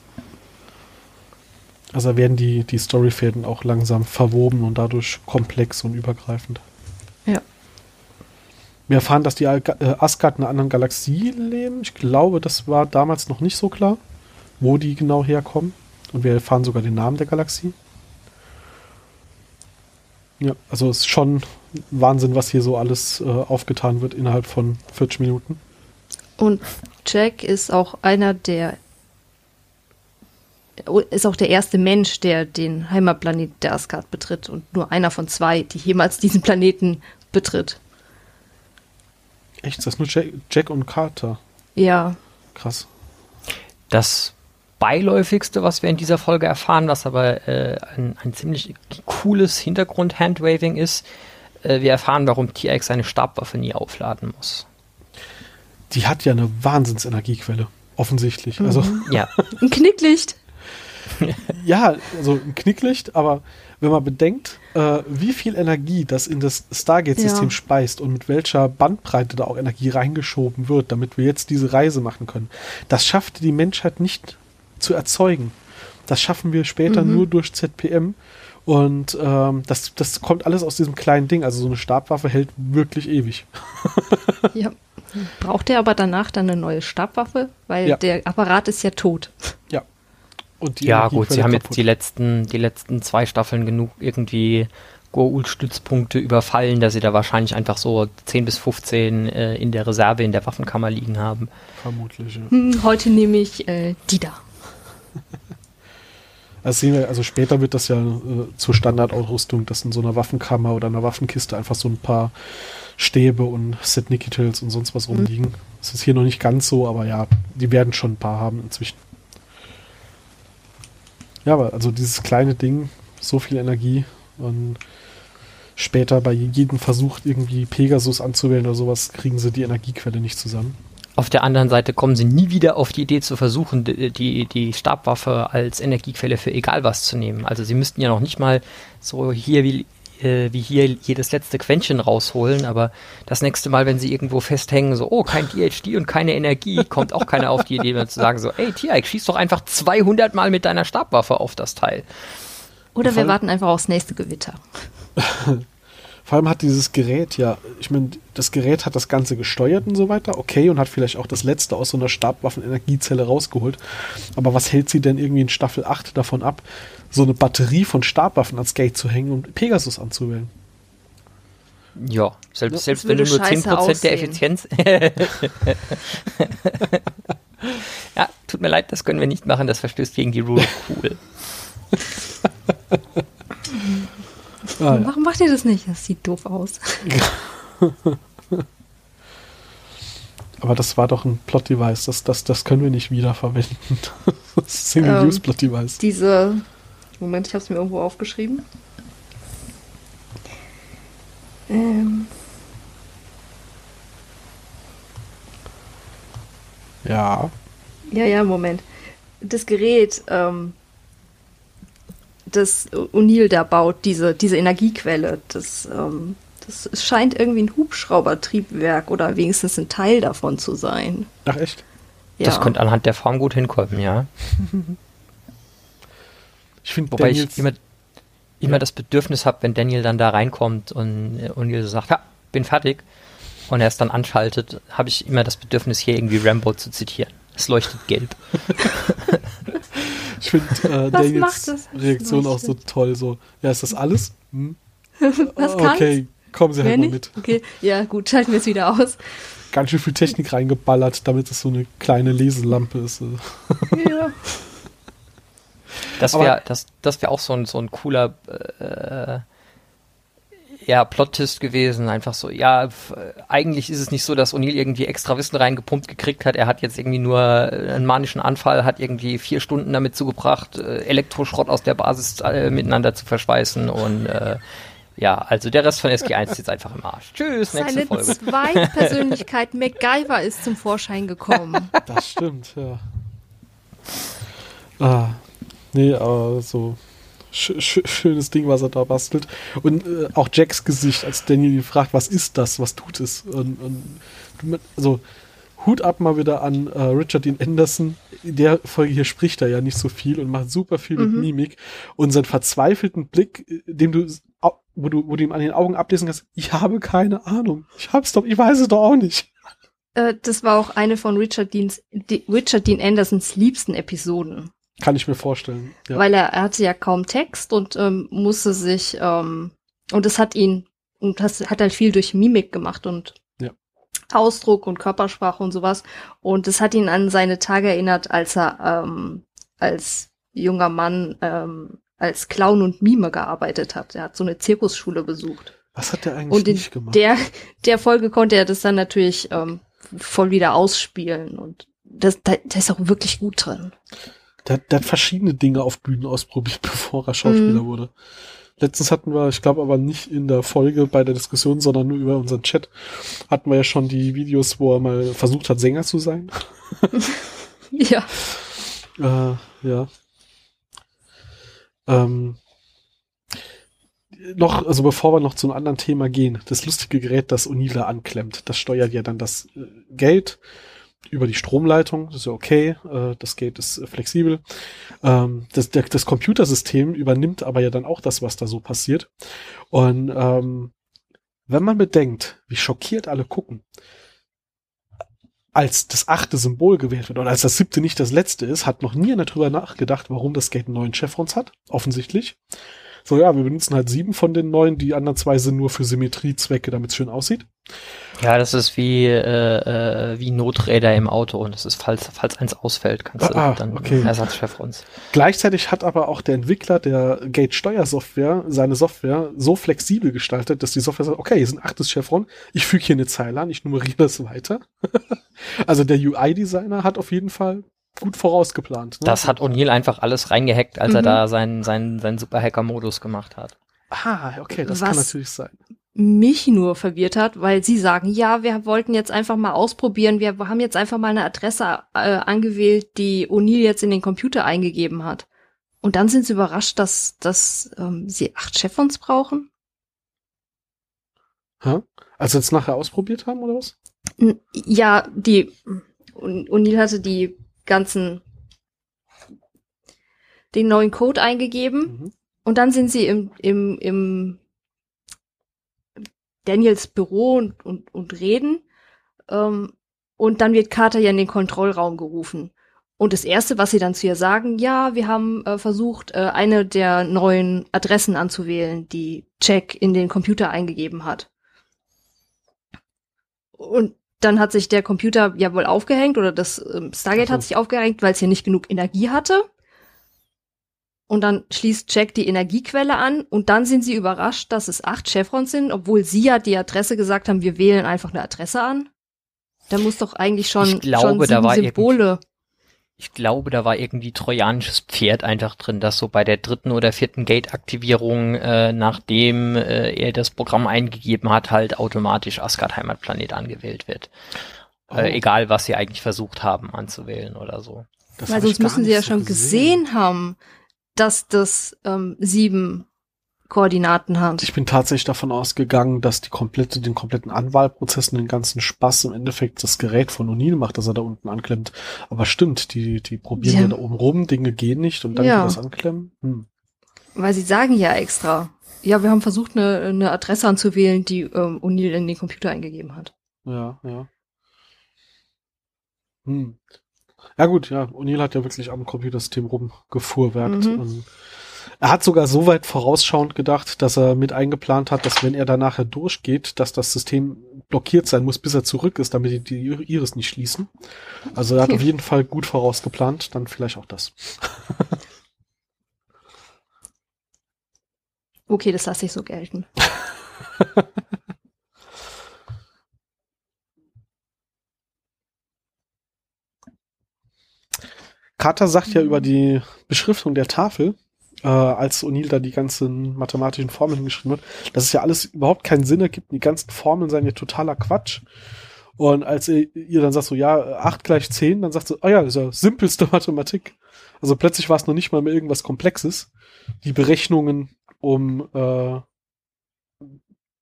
S1: Also werden die, die Storyfäden auch langsam verwoben und dadurch komplex und übergreifend.
S2: Ja.
S1: Wir erfahren, dass die äh, Asgard in einer anderen Galaxie leben. Ich glaube, das war damals noch nicht so klar, wo die genau herkommen. Und wir erfahren sogar den Namen der Galaxie. Ja, also es ist schon Wahnsinn, was hier so alles äh, aufgetan wird innerhalb von 40 Minuten.
S2: Und Jack ist auch einer der ist auch der erste Mensch, der den Heimatplanet der Asgard betritt und nur einer von zwei, die jemals diesen Planeten betritt.
S1: Echt? Ist das nur Jack, Jack und Carter?
S2: Ja.
S1: Krass.
S3: Das beiläufigste, was wir in dieser Folge erfahren, was aber äh, ein, ein, ziemlich cooles Hintergrund-Handwaving ist. Äh, wir erfahren, warum TX seine Stabwaffe nie aufladen muss.
S1: Die hat ja eine Wahnsinnsenergiequelle, offensichtlich. Also
S2: mhm. Also ja. ein Knicklicht.
S1: ja, also ein Knicklicht, aber wenn man bedenkt, äh, wie viel Energie das in das Stargate-System ja. speist und mit welcher Bandbreite da auch Energie reingeschoben wird, damit wir jetzt diese Reise machen können, das schafft die Menschheit nicht zu erzeugen. Das schaffen wir später mhm. nur durch ZPM. Und ähm, das, das kommt alles aus diesem kleinen Ding. Also so eine Stabwaffe hält wirklich ewig.
S2: ja. Braucht er aber danach dann eine neue Stabwaffe? Weil ja. der Apparat ist ja tot.
S1: Ja.
S3: ja, gut, sie haben kaputt. jetzt die letzten, die letzten zwei Staffeln genug irgendwie Goa'uld-Stützpunkte überfallen, dass sie da wahrscheinlich einfach so 10 bis 15 äh, in der Reserve in der Waffenkammer liegen haben.
S1: Vermutlich, ja.
S2: Hm, heute nehme ich äh, die da.
S1: Also, sehen wir, also später wird das ja äh, zur Standardausrüstung, dass in so einer Waffenkammer oder einer Waffenkiste einfach so ein paar Stäbe und Set Nikitils und sonst was mhm. rumliegen. Das ist hier noch nicht ganz so, aber ja, die werden schon ein paar haben inzwischen. Ja, aber also dieses kleine Ding, so viel Energie und später bei jedem Versuch, irgendwie Pegasus anzuwählen oder sowas, kriegen sie die Energiequelle nicht zusammen.
S3: Auf der anderen Seite kommen sie nie wieder auf die Idee zu versuchen, die, die Stabwaffe als Energiequelle für egal was zu nehmen. Also sie müssten ja noch nicht mal so hier wie, äh, wie hier jedes letzte Quäntchen rausholen, aber das nächste Mal, wenn sie irgendwo festhängen, so, oh, kein DHD und keine Energie, kommt auch keiner auf die Idee, zu sagen so, ey, Tiaik, schieß doch einfach 200 Mal mit deiner Stabwaffe auf das Teil.
S2: Oder wir warten einfach aufs nächste Gewitter.
S1: Vor allem hat dieses Gerät ja, ich meine, das Gerät hat das Ganze gesteuert und so weiter, okay, und hat vielleicht auch das letzte aus so einer Stabwaffen-Energiezelle rausgeholt. Aber was hält sie denn irgendwie in Staffel 8 davon ab, so eine Batterie von Stabwaffen ans Gate zu hängen und Pegasus anzuwählen?
S3: Ja, selbst, selbst wenn du nur 10% aussehen. der Effizienz. ja, tut mir leid, das können wir nicht machen, das verstößt gegen die Rule. Cool.
S2: Ah, ja. Warum macht ihr das nicht? Das sieht doof aus.
S1: Aber das war doch ein Plot-Device. Das, das, das können wir nicht wiederverwenden. Single-Use-Plot-Device.
S2: Ähm, diese. Moment, ich habe es mir irgendwo aufgeschrieben. Ähm.
S1: Ja.
S2: Ja, ja, Moment. Das Gerät, ähm, das O'Neill da baut, diese, diese Energiequelle, das, ähm, das scheint irgendwie ein Hubschraubertriebwerk oder wenigstens ein Teil davon zu sein.
S1: Ach echt?
S3: Ja. Das könnte anhand der Form gut hinkommen, ja.
S1: ich finde,
S3: wobei Daniels, ich immer, immer ja. das Bedürfnis habe, wenn Daniel dann da reinkommt und O'Neill so sagt, ja, bin fertig, und er es dann anschaltet, habe ich immer das Bedürfnis, hier irgendwie Rambo zu zitieren. Es leuchtet gelb.
S1: Ich finde äh, Daniels Reaktion auch so toll. So, ja, ist das alles? Hm?
S2: Was
S1: oh, Okay, kommen Sie halt mal mit.
S2: Okay, ja, gut, schalten wir es wieder aus.
S1: Ganz schön viel Technik reingeballert, damit es so eine kleine Leselampe ist. ja.
S3: Das wäre das, das wär auch so ein, so ein cooler äh, ja, Plot-Twist gewesen. Einfach so, ja, eigentlich ist es nicht so, dass O'Neill irgendwie extra Wissen reingepumpt gekriegt hat. Er hat jetzt irgendwie nur äh, einen manischen Anfall, hat irgendwie vier Stunden damit zugebracht, äh, Elektroschrott aus der Basis äh, miteinander zu verschweißen und äh, ja, also der Rest von SG1 ist jetzt einfach im Arsch. Tschüss, nächste
S2: Seine
S3: Folge.
S2: Seine Zweitpersönlichkeit MacGyver ist zum Vorschein gekommen.
S1: Das stimmt, ja. Ah, nee, aber so sch sch schönes Ding, was er da bastelt. Und äh, auch Jacks Gesicht, als Daniel ihn fragt, was ist das, was tut es? Und, und also Hut ab mal wieder an äh, Richard Dean Anderson. In der Folge hier spricht er ja nicht so viel und macht super viel mit mhm. Mimik. Und seinen verzweifelten Blick, äh, dem du, wo du, wo du ihm an den Augen ablesen kannst, ich habe keine Ahnung. Ich hab's doch, ich weiß es doch auch nicht.
S2: Äh, das war auch eine von Richard, Deans, Richard Dean Andersons liebsten Episoden.
S1: Kann ich mir vorstellen.
S2: Ja. Weil er, er hatte ja kaum Text und ähm, musste sich, ähm, und es hat ihn, und das hat halt viel durch Mimik gemacht und
S1: ja.
S2: Ausdruck und Körpersprache und sowas. Und es hat ihn an seine Tage erinnert, als er ähm, als junger Mann ähm, als Clown und Mime gearbeitet hat. Er hat so eine Zirkusschule besucht.
S1: Was hat der eigentlich und in nicht gemacht?
S2: Der, der Folge konnte er das dann natürlich ähm, voll wieder ausspielen und das, da, der ist auch wirklich gut drin.
S1: Der, der hat verschiedene Dinge auf Bühnen ausprobiert, bevor er Schauspieler mhm. wurde. Letztens hatten wir, ich glaube aber nicht in der Folge bei der Diskussion, sondern nur über unseren Chat, hatten wir ja schon die Videos, wo er mal versucht hat, Sänger zu sein.
S2: ja.
S1: Äh, ja. Ähm, noch, also bevor wir noch zu einem anderen Thema gehen, das lustige Gerät, das Unila anklemmt, das steuert ja dann das äh, Geld über die Stromleitung, das ist ja okay, äh, das Gate ist flexibel. Ähm, das, der, das Computersystem übernimmt aber ja dann auch das, was da so passiert. Und ähm, wenn man bedenkt, wie schockiert alle gucken, als das achte Symbol gewählt wird oder als das siebte nicht das letzte ist, hat noch nie einer drüber nachgedacht, warum das Gate einen neuen Chevrons hat, offensichtlich. So, ja, wir benutzen halt sieben von den neuen, die anderen zwei sind nur für Symmetriezwecke, damit es schön aussieht.
S3: Ja, das ist wie, äh, äh, wie Noträder im Auto und das ist, falls, falls eins ausfällt, kannst du ah, dann okay. Ersatzchevrons.
S1: Gleichzeitig hat aber auch der Entwickler der Gate Steuersoftware seine Software so flexibel gestaltet, dass die Software sagt, okay, hier ist ein achtes Chevron, ich füge hier eine Zeile an, ich nummeriere das weiter. also der UI-Designer hat auf jeden Fall gut vorausgeplant.
S3: Ne? Das hat O'Neill einfach alles reingehackt, als mhm. er da seinen, seinen, seinen Super-Hacker-Modus gemacht hat.
S1: Ah, okay, das
S2: Was?
S1: kann natürlich sein.
S2: Mich nur verwirrt hat, weil sie sagen, ja, wir wollten jetzt einfach mal ausprobieren, wir haben jetzt einfach mal eine Adresse äh, angewählt, die O'Neill jetzt in den Computer eingegeben hat. Und dann sind sie überrascht, dass, dass ähm, sie acht Chefons brauchen.
S1: Hä? Also jetzt nachher ausprobiert haben, oder was?
S2: N- Ja, die O'Neill hatte die ganzen den neuen Code eingegeben
S1: Mhm.
S2: und dann sind sie im, im, im Daniels Büro und, und, und reden. Ähm, und dann wird Carter ja in den Kontrollraum gerufen. Und das Erste, was sie dann zu ihr sagen, ja, wir haben äh, versucht, äh, eine der neuen Adressen anzuwählen, die Jack in den Computer eingegeben hat. Und dann hat sich der Computer ja wohl aufgehängt oder das ähm, Stargate
S1: so.
S2: hat sich aufgehängt, weil es hier nicht genug Energie hatte. Und dann schließt Jack die Energiequelle an und dann sind sie überrascht, dass es acht Chevrons sind, obwohl sie ja die Adresse gesagt haben, wir wählen einfach eine Adresse an. Da muss doch eigentlich schon,
S3: Ich glaube,
S2: schon
S3: da war
S2: Symbole.
S3: Ich glaube, da war irgendwie trojanisches Pferd einfach drin, dass so bei der dritten oder vierten Gate-Aktivierung, äh, nachdem äh, er das Programm eingegeben hat, halt automatisch Asgard Heimatplanet angewählt wird.
S1: Oh.
S3: Äh, egal, was sie eigentlich versucht haben anzuwählen oder so.
S1: Das
S2: Weil sonst müssen sie ja
S1: so
S2: schon gesehen haben, dass das ähm, sieben Koordinaten hat.
S1: Ich bin tatsächlich davon ausgegangen, dass die komplette, den kompletten Anwahlprozess und den ganzen Spaß im Endeffekt das Gerät von O'Neill macht, dass er da unten anklemmt. Aber stimmt, die, die probieren
S2: Ja.
S1: ja da oben rum, Dinge gehen nicht und dann
S2: Ja.
S1: das anklemmen. Hm.
S2: Weil sie sagen ja extra. Ja, wir haben versucht, eine, eine Adresse anzuwählen, die ähm, O'Neill in den Computer eingegeben hat.
S1: Ja, ja. Hm. Ja gut, ja, O'Neill hat ja wirklich am Computersystem rumgefuhrwerkt.
S2: Mhm.
S1: Und er hat sogar so weit vorausschauend gedacht, dass er mit eingeplant hat, dass wenn er da nachher durchgeht, dass das System blockiert sein muss, bis er zurück ist, damit die, die Iris nicht schließen. Also er hat auf jeden Fall gut vorausgeplant, dann vielleicht auch das.
S2: Okay, das lasse ich so gelten.
S1: Carter sagt ja
S2: Mhm.
S1: über die Beschriftung der Tafel, äh, als O'Neill da die ganzen mathematischen Formeln geschrieben hat, dass es ja alles überhaupt keinen Sinn ergibt. Die ganzen Formeln seien ja totaler Quatsch. Und als ihr, ihr dann sagt so, ja, 8 gleich 10, dann sagt sie, ah ja, das ist ja simpelste Mathematik. Also plötzlich war es noch nicht mal mehr irgendwas Komplexes. Die Berechnungen, um äh,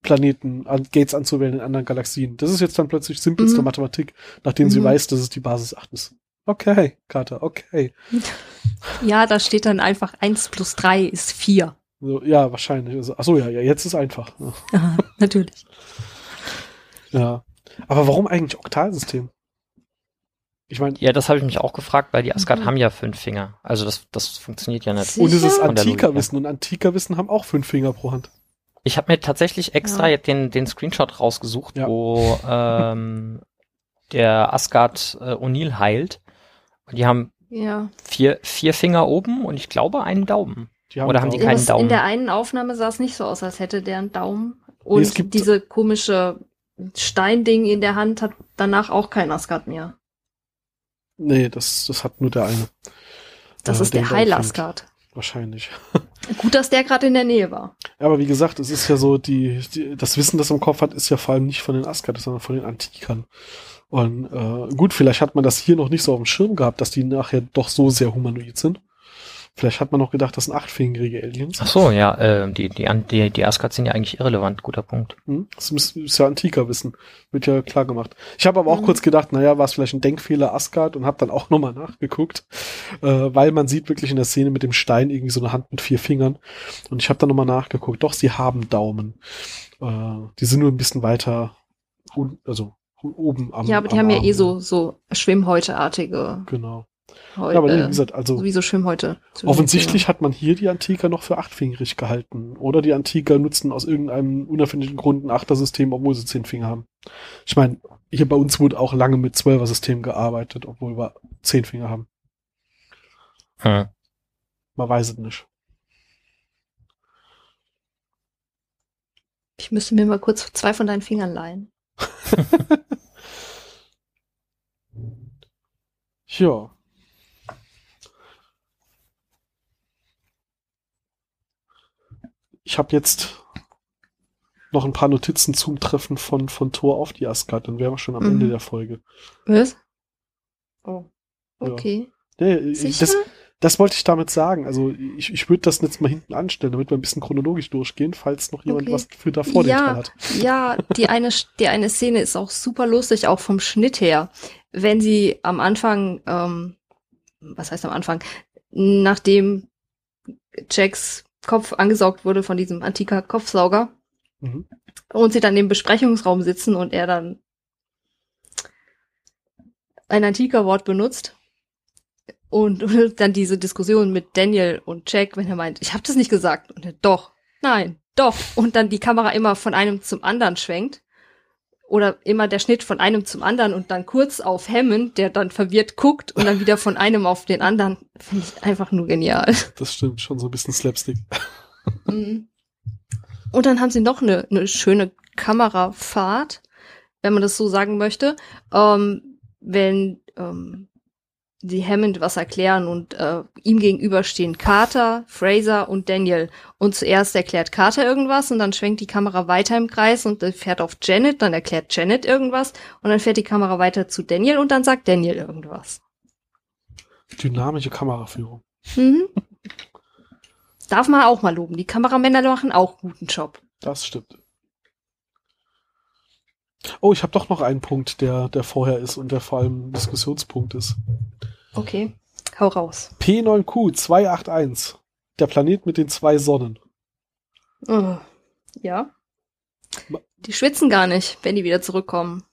S1: Planeten, an, Gates anzuwählen in anderen Galaxien. Das ist jetzt dann plötzlich simpelste
S2: Mhm.
S1: Mathematik, nachdem sie
S2: Mhm.
S1: weiß, dass es die Basis 8 ist. Okay, Carter, okay.
S2: Ja, da steht dann einfach eins plus drei ist vier.
S1: So, ja, wahrscheinlich. Also, ach so, ja, ja, jetzt ist einfach. Ja.
S2: Aha, natürlich.
S1: ja. Aber warum eigentlich Oktalsystem? Ich meine,
S3: Ja, das habe ich mich auch gefragt, weil die Asgard
S2: Mhm.
S3: haben ja fünf Finger. Also das, das funktioniert ja nicht.
S2: Sie-
S1: und es ist
S2: Sicher?
S1: Antikerwissen und Antikerwissen haben auch fünf Finger pro Hand.
S3: Ich habe mir tatsächlich extra
S2: Ja.
S3: jetzt den, den Screenshot rausgesucht,
S1: Ja.
S3: wo ähm, der Asgard äh, O'Neill heilt. Und die haben
S2: Ja.
S3: vier, vier Finger oben und ich glaube einen Daumen.
S1: Die
S3: Oder haben die keinen Daumen?
S2: In der einen Aufnahme sah es nicht so aus, als hätte der einen Daumen. Und
S1: es gibt-
S2: diese komische Steinding in der Hand hat danach auch kein Asgard mehr.
S1: Nee, das, das hat nur der eine.
S2: Das
S1: Äh,
S2: ist der Heil. Asgard.
S1: Wahrscheinlich.
S2: Gut, dass der gerade in der Nähe war.
S1: Ja, aber wie gesagt, es ist ja so, die, die, das Wissen, das er im Kopf hat, ist ja vor allem nicht von den Asgard, sondern von den Antikern. Und äh, gut, vielleicht hat man das hier noch nicht so auf dem Schirm gehabt, dass die nachher doch so sehr humanoid sind. Vielleicht hat man noch gedacht, das sind achtfingerige Aliens.
S3: Ach so, ja, äh, die, die, die, die Asgard sind ja eigentlich irrelevant. Guter Punkt.
S1: Hm? Das ist, ist ja antiker Wissen. Wird ja klar gemacht. Ich habe aber auch
S2: Mhm.
S1: kurz gedacht, naja, war es vielleicht ein Denkfehler Asgard und habe dann auch nochmal nachgeguckt, äh, weil man sieht wirklich in der Szene mit dem Stein irgendwie so eine Hand mit vier Fingern. Und ich habe dann nochmal nachgeguckt. Doch, sie haben Daumen. Äh, die sind nur ein bisschen weiter, un also oben am
S2: ja, aber die
S1: am
S2: haben ja
S1: Arm.
S2: eh so, so Schwimmhäuteartige
S1: Genau.
S2: Häute.
S1: Ja, aber wie gesagt, also
S2: sowieso Schwimmhäute.
S1: Offensichtlich hat man hier die Antiker noch für achtfingerig gehalten. Oder die Antiker nutzen aus irgendeinem unerfindlichen Grund ein Achtersystem, obwohl sie zehn Finger haben. Ich meine, hier bei uns wurde auch lange mit Zwölfer-System gearbeitet, obwohl wir zehn Finger haben.
S3: Hm.
S1: Man weiß es nicht.
S2: Ich müsste mir mal kurz zwei von deinen Fingern leihen.
S1: Ja. ich habe jetzt noch ein paar Notizen zum Treffen von, von Thor auf die Asgard, dann wären wir schon am
S2: Mhm.
S1: Ende der Folge.
S2: Was? Oh.
S1: Ja.
S2: Okay.
S1: Nee,
S2: Sicher?
S1: das, das wollte ich damit sagen. Also ich, ich würde das jetzt mal hinten anstellen, damit wir ein bisschen chronologisch durchgehen, falls noch jemand
S2: Okay.
S1: was für davor den Teil
S2: ja,
S1: hat.
S2: ja, die eine, die eine Szene ist auch super lustig, auch vom Schnitt her. Wenn sie am Anfang, ähm, was heißt am Anfang, nachdem Jacks Kopf angesaugt wurde von diesem antiker Kopfsauger
S1: Mhm.
S2: und sie dann im Besprechungsraum sitzen und er dann ein antiker Wort benutzt und dann diese Diskussion mit Daniel und Jack, wenn er meint, ich habe das nicht gesagt und er doch, nein, doch und dann die Kamera immer von einem zum anderen schwenkt oder immer der Schnitt von einem zum anderen und dann kurz auf Hammond, der dann verwirrt guckt und dann wieder von einem auf den anderen, finde ich einfach nur genial.
S1: Das stimmt, schon so ein bisschen Slapstick.
S2: Mhm. Und dann haben sie noch eine, eine schöne Kamerafahrt, wenn man das so sagen möchte, ähm, wenn ähm, die Hammond was erklären und äh, ihm gegenüber stehen Carter, Fraser und Daniel. Und zuerst erklärt Carter irgendwas und dann schwenkt die Kamera weiter im Kreis und äh, fährt auf Janet, dann erklärt Janet irgendwas und dann fährt die Kamera weiter zu Daniel und dann sagt Daniel irgendwas.
S1: Dynamische Kameraführung.
S2: Mhm. Darf man auch mal loben. Die Kameramänner machen auch guten Job.
S1: Das stimmt. Oh, ich habe doch noch einen Punkt, der, der vorher ist und der vor allem Diskussionspunkt ist.
S2: Okay, hau raus.
S1: P9Q 281. Der Planet mit den zwei Sonnen.
S2: Oh, ja. Die schwitzen gar nicht, wenn die wieder zurückkommen.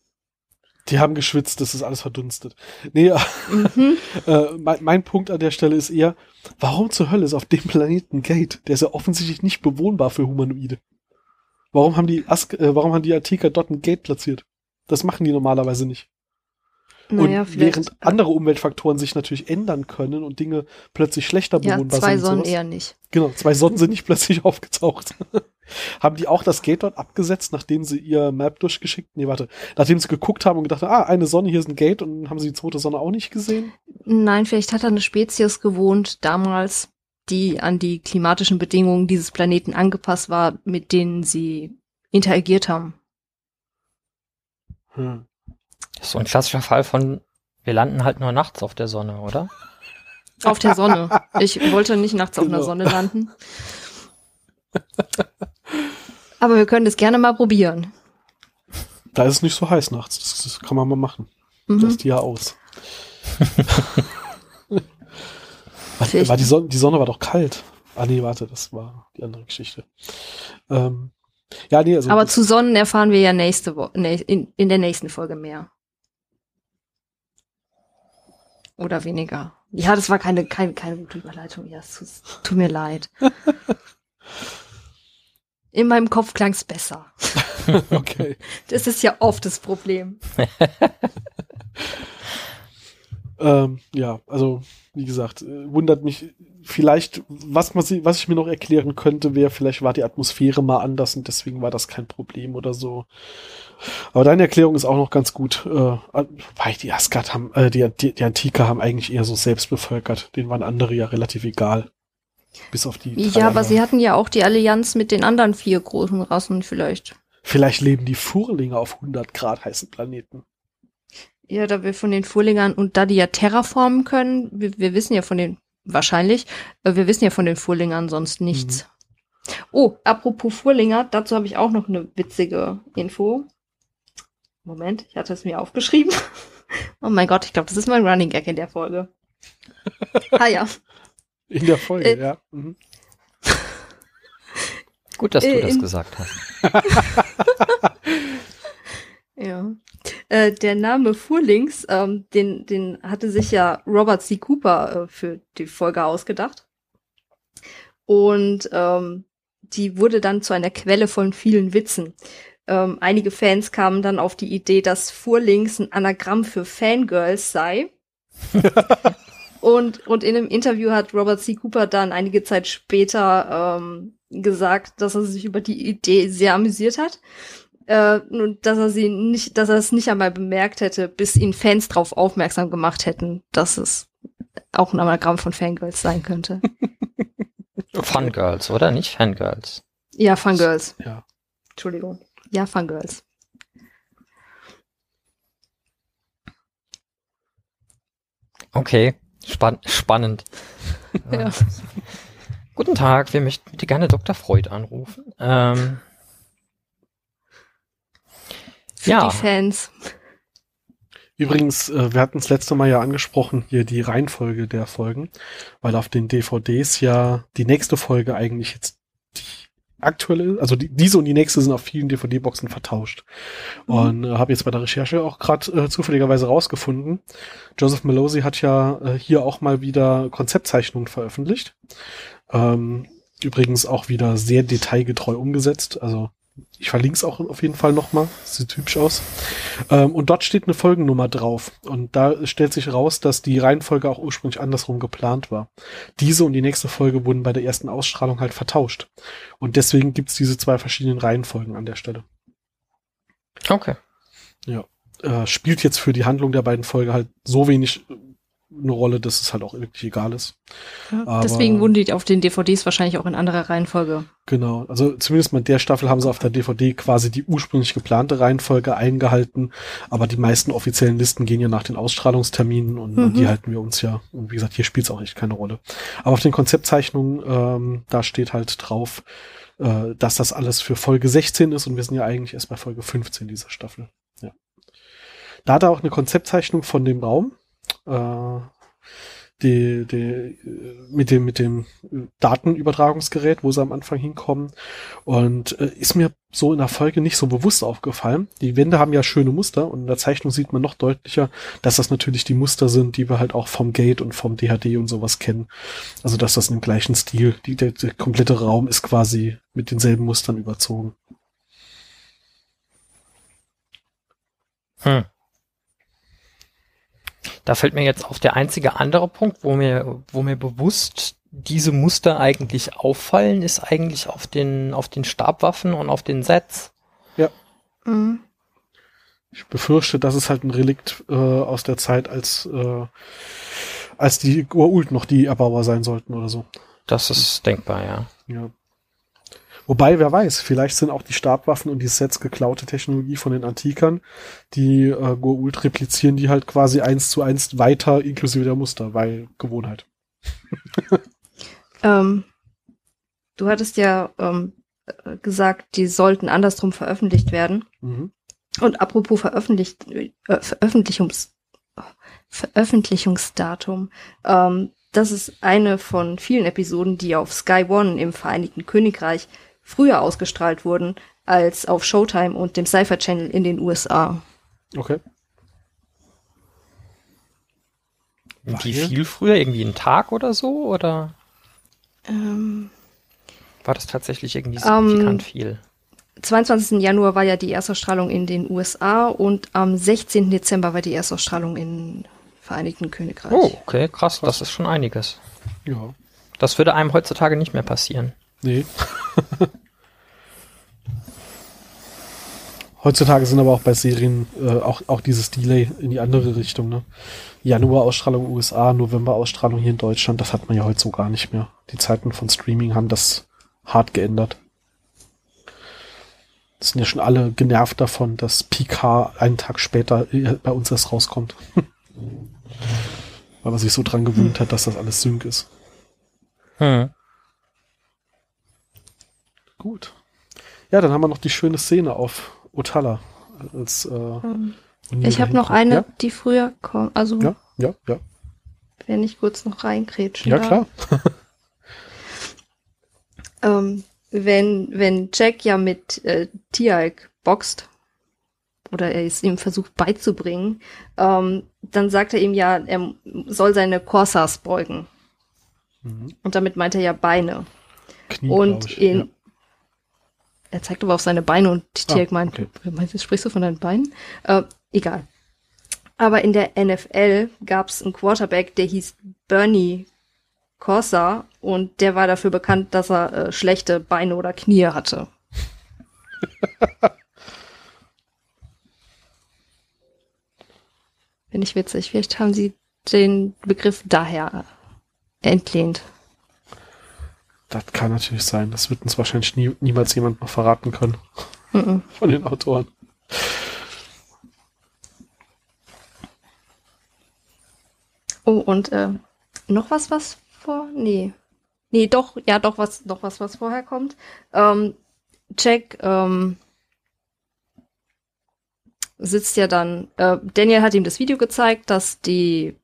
S1: Die haben geschwitzt, das ist alles verdunstet. Nee,
S2: Mhm.
S1: äh, mein, mein Punkt an der Stelle ist eher, warum zur Hölle ist auf dem Planeten Gate? Der ist ja offensichtlich nicht bewohnbar für Humanoide. Warum haben die Ask, äh, warum haben die Antiker dort ein Gate platziert? Das machen die normalerweise nicht.
S2: Naja,
S1: und während andere Umweltfaktoren sich natürlich ändern können und Dinge plötzlich schlechter
S2: ja,
S1: bewohnbar
S2: zwei
S1: sind. und
S2: Sonnen eher nicht.
S1: Genau, zwei Sonnen sind nicht plötzlich aufgetaucht. haben die auch das Gate dort abgesetzt, nachdem sie ihr Map durchgeschickt? Nee, warte. Nachdem sie geguckt haben und gedacht haben, ah, eine Sonne, hier ist ein Gate und haben sie die zweite Sonne auch nicht gesehen?
S2: Nein, vielleicht hat da eine Spezies gewohnt damals, die an die klimatischen Bedingungen dieses Planeten angepasst war, mit denen sie interagiert haben.
S1: Hm.
S3: Das ist so ein klassischer Fall von, wir landen halt nur nachts auf der Sonne, oder?
S2: Auf der Sonne. Ich wollte nicht nachts auf einer. Sonne landen. Aber wir können das gerne mal probieren.
S1: Da ist es nicht so heiß nachts. Das, das kann man mal machen. Das
S2: Mhm.
S1: ist die ja aus. war, war die, Sonne, die Sonne war doch kalt. Ah nee, warte, das war die andere Geschichte. Ähm, ja, nee, also
S2: Aber
S1: das,
S2: zu Sonnen erfahren wir ja nächste Woche, in, in der nächsten Folge mehr. Oder weniger. Ja, das war keine, keine, keine gute Überleitung. Ja, es tut, tut mir leid. In meinem Kopf klang's besser.
S1: okay.
S2: Das ist ja oft das Problem.
S1: Ähm, ja, also wie gesagt, äh, wundert mich vielleicht, was man sie, was ich mir noch erklären könnte, wäre, vielleicht war die Atmosphäre mal anders und deswegen war das kein Problem oder so. Aber deine Erklärung ist auch noch ganz gut. Äh, wobei die Asgard haben, äh, die, die, die Antiker haben eigentlich eher so selbst bevölkert. Denen waren andere ja relativ egal. Bis auf die.
S2: Ja, aber sie hatten ja auch die Allianz mit den anderen vier großen Rassen vielleicht.
S1: Vielleicht leben die Furlinge auf 100 Grad heißen Planeten.
S2: Ja, da wir von den Furlingern und da die ja terraformen können, wir, wir wissen ja von den, wahrscheinlich, äh, wir wissen ja von den Furlingern sonst nichts. Oh, apropos Furlinger, dazu habe ich auch noch eine witzige Info. Moment, ich hatte es mir aufgeschrieben. Oh mein Gott, ich glaube, das ist mein Running Gag in der Folge. ah ja.
S1: In der Folge,
S2: Äh,
S1: ja. Mhm.
S3: Gut, dass du
S2: Äh,
S3: das
S2: in-
S3: gesagt hast.
S2: Ja. Äh, der Name Furlings, ähm, den, den hatte sich ja Robert C. Cooper äh, für die Folge ausgedacht. Und ähm, die wurde dann zu einer Quelle von vielen Witzen. Ähm, einige Fans kamen dann auf die Idee, dass Furlings ein Anagramm für Fangirls sei. und, und in einem Interview hat Robert C. Cooper dann einige Zeit später ähm, gesagt, dass er sich über die Idee sehr amüsiert hat. Äh, dass er sie nicht, dass er es nicht einmal bemerkt hätte, bis ihn Fans darauf aufmerksam gemacht hätten, dass es auch ein Anagramm von Fangirls sein könnte.
S3: Fun Girls, oder? Nicht Fangirls.
S2: Ja, Fangirls.
S1: Ja.
S2: Entschuldigung. Ja, Fangirls.
S3: Okay, Spann spannend.
S2: Ja.
S3: Guten Tag, wir möchten bitte gerne Dr. Freud anrufen. Ähm,
S2: Für
S3: Ja.
S2: die Fans.
S1: Übrigens, äh, wir hatten es letzte Mal ja angesprochen, hier die Reihenfolge der Folgen, weil auf den DVDs ja die nächste Folge eigentlich jetzt die aktuelle, also die, diese und die nächste sind auf vielen DVD-Boxen vertauscht.
S2: Mhm.
S1: Und äh, habe jetzt bei der Recherche auch gerade äh, zufälligerweise rausgefunden, Joseph Melosi hat ja äh, hier auch mal wieder Konzeptzeichnungen veröffentlicht. Ähm, übrigens auch wieder sehr detailgetreu umgesetzt, also ich verlinke es auch auf jeden Fall nochmal. Sieht hübsch aus. Ähm, und dort steht eine Folgennummer drauf. Und da stellt sich raus, dass die Reihenfolge auch ursprünglich andersrum geplant war. Diese und die nächste Folge wurden bei der ersten Ausstrahlung halt vertauscht. Und deswegen gibt's diese zwei verschiedenen Reihenfolgen an der Stelle.
S3: okay.
S1: Äh, spielt jetzt für die Handlung der beiden Folgen halt so wenig eine Rolle, dass es halt auch wirklich egal ist.
S2: Ja,
S1: Aber-
S2: Deswegen wurden die auf den DVDs wahrscheinlich auch in anderer Reihenfolge.
S1: Genau, also zumindest mit der Staffel haben sie auf der DVD quasi die ursprünglich geplante Reihenfolge eingehalten, aber die meisten offiziellen Listen gehen ja nach den Ausstrahlungsterminen und
S2: Mhm.
S1: die halten wir uns ja. Und wie gesagt, hier spielt es auch echt keine Rolle. Aber auf den Konzeptzeichnungen, ähm, da steht halt drauf, äh, dass das alles für Folge 16 ist und wir sind ja eigentlich erst bei Folge 15 dieser Staffel. Ja. Da hat er auch eine Konzeptzeichnung von dem Raum. Äh, die, die, äh, mit dem, mit dem Datenübertragungsgerät, wo sie am Anfang hinkommen. Und äh, ist mir so in der Folge nicht so bewusst aufgefallen. Die Wände haben ja schöne Muster und in der Zeichnung sieht man noch deutlicher, dass das natürlich die Muster sind, die wir halt auch vom Gate und vom DHD und sowas kennen. Also dass das im gleichen Stil, die, der, der komplette Raum ist quasi mit denselben Mustern überzogen.
S3: Hm. Da fällt mir jetzt auf der einzige andere Punkt, wo mir, wo mir bewusst diese Muster eigentlich auffallen, ist eigentlich auf den, auf den Stabwaffen und auf den Sets.
S2: Mhm.
S1: Ich befürchte, das ist halt ein Relikt äh, aus der Zeit, als, äh, als die Urult noch die Erbauer sein sollten oder so.
S3: Das ist denkbar, ja.
S1: Ja. Wobei, wer weiß, vielleicht sind auch die Stabwaffen und die Sets geklaute Technologie von den Antikern. Die äh, Goa'uld replizieren die halt quasi eins zu eins weiter, inklusive der Muster, weil Gewohnheit.
S2: Ähm, du hattest ja ähm, äh, gesagt, die sollten andersrum veröffentlicht werden.
S1: Mhm.
S2: Und apropos Veröffentlicht, äh, Veröffentlichungs, Veröffentlichungsdatum, ähm, das ist eine von vielen Episoden, die auf Sky One im Vereinigten Königreich früher ausgestrahlt wurden als auf Showtime und dem Cypher Channel in den USA.
S1: Okay.
S3: Wie viel früher? Irgendwie einen Tag oder so? Oder
S2: Ähm,
S3: war das tatsächlich irgendwie
S2: Ähm,
S3: signifikant viel?
S2: 22. Januar war ja die Erstausstrahlung in den USA und am 16. Dezember war die Erstausstrahlung im Vereinigten Königreich.
S3: Oh, okay, krass, das ist schon einiges.
S1: Ja.
S3: Das würde einem heutzutage nicht mehr passieren.
S1: Nee. Heutzutage sind aber auch bei Serien äh, auch, auch dieses Delay in die andere Richtung. Ne? Januar-Ausstrahlung USA, November-Ausstrahlung hier in Deutschland, das hat man ja heute so gar nicht mehr. Die Zeiten von Streaming haben das hart geändert. Das sind ja schon alle genervt davon, dass PK einen Tag später äh, bei uns erst rauskommt. Weil man sich so dran gewöhnt hat, dass das alles Sync ist.
S3: Hm.
S1: Gut. Ja, dann haben wir noch die schöne Szene auf Otala. Als, äh,
S2: Ähm, ich habe noch eine,
S1: Ja,
S2: die früher kommt. Also,
S1: ja, ja, ja.
S2: wenn ich kurz noch reinkrätschen
S1: Ja,
S2: darf.
S1: klar.
S2: Ähm, wenn, wenn Jack ja mit äh, Tialk boxt, oder er es ihm versucht beizubringen, ähm, dann sagt er ihm ja, er soll seine Corsas beugen.
S1: Mhm.
S2: Und damit meint er ja Beine.
S1: Knie,
S2: und in.
S1: Ja.
S2: Er zeigt aber auf seine Beine und Tialk
S1: Ah,
S2: meint,
S1: okay.
S2: sprichst du von deinen Beinen? Äh, egal. Aber in der NFL gab es einen Quarterback, der hieß Bernie Corsa und der war dafür bekannt, dass er äh, schlechte Beine oder Knie hatte. Finde ich witzig. Vielleicht haben sie den Begriff daher entlehnt.
S1: Das kann natürlich sein. Das wird uns wahrscheinlich nie, niemals jemand noch verraten können. Von den Autoren.
S2: Oh, und äh, noch was, was vor? Nee. Nee, doch, ja, doch was, doch was, was vorher kommt. Ähm, Jack ähm, sitzt ja dann, äh, Daniel hat ihm das Video gezeigt, dass die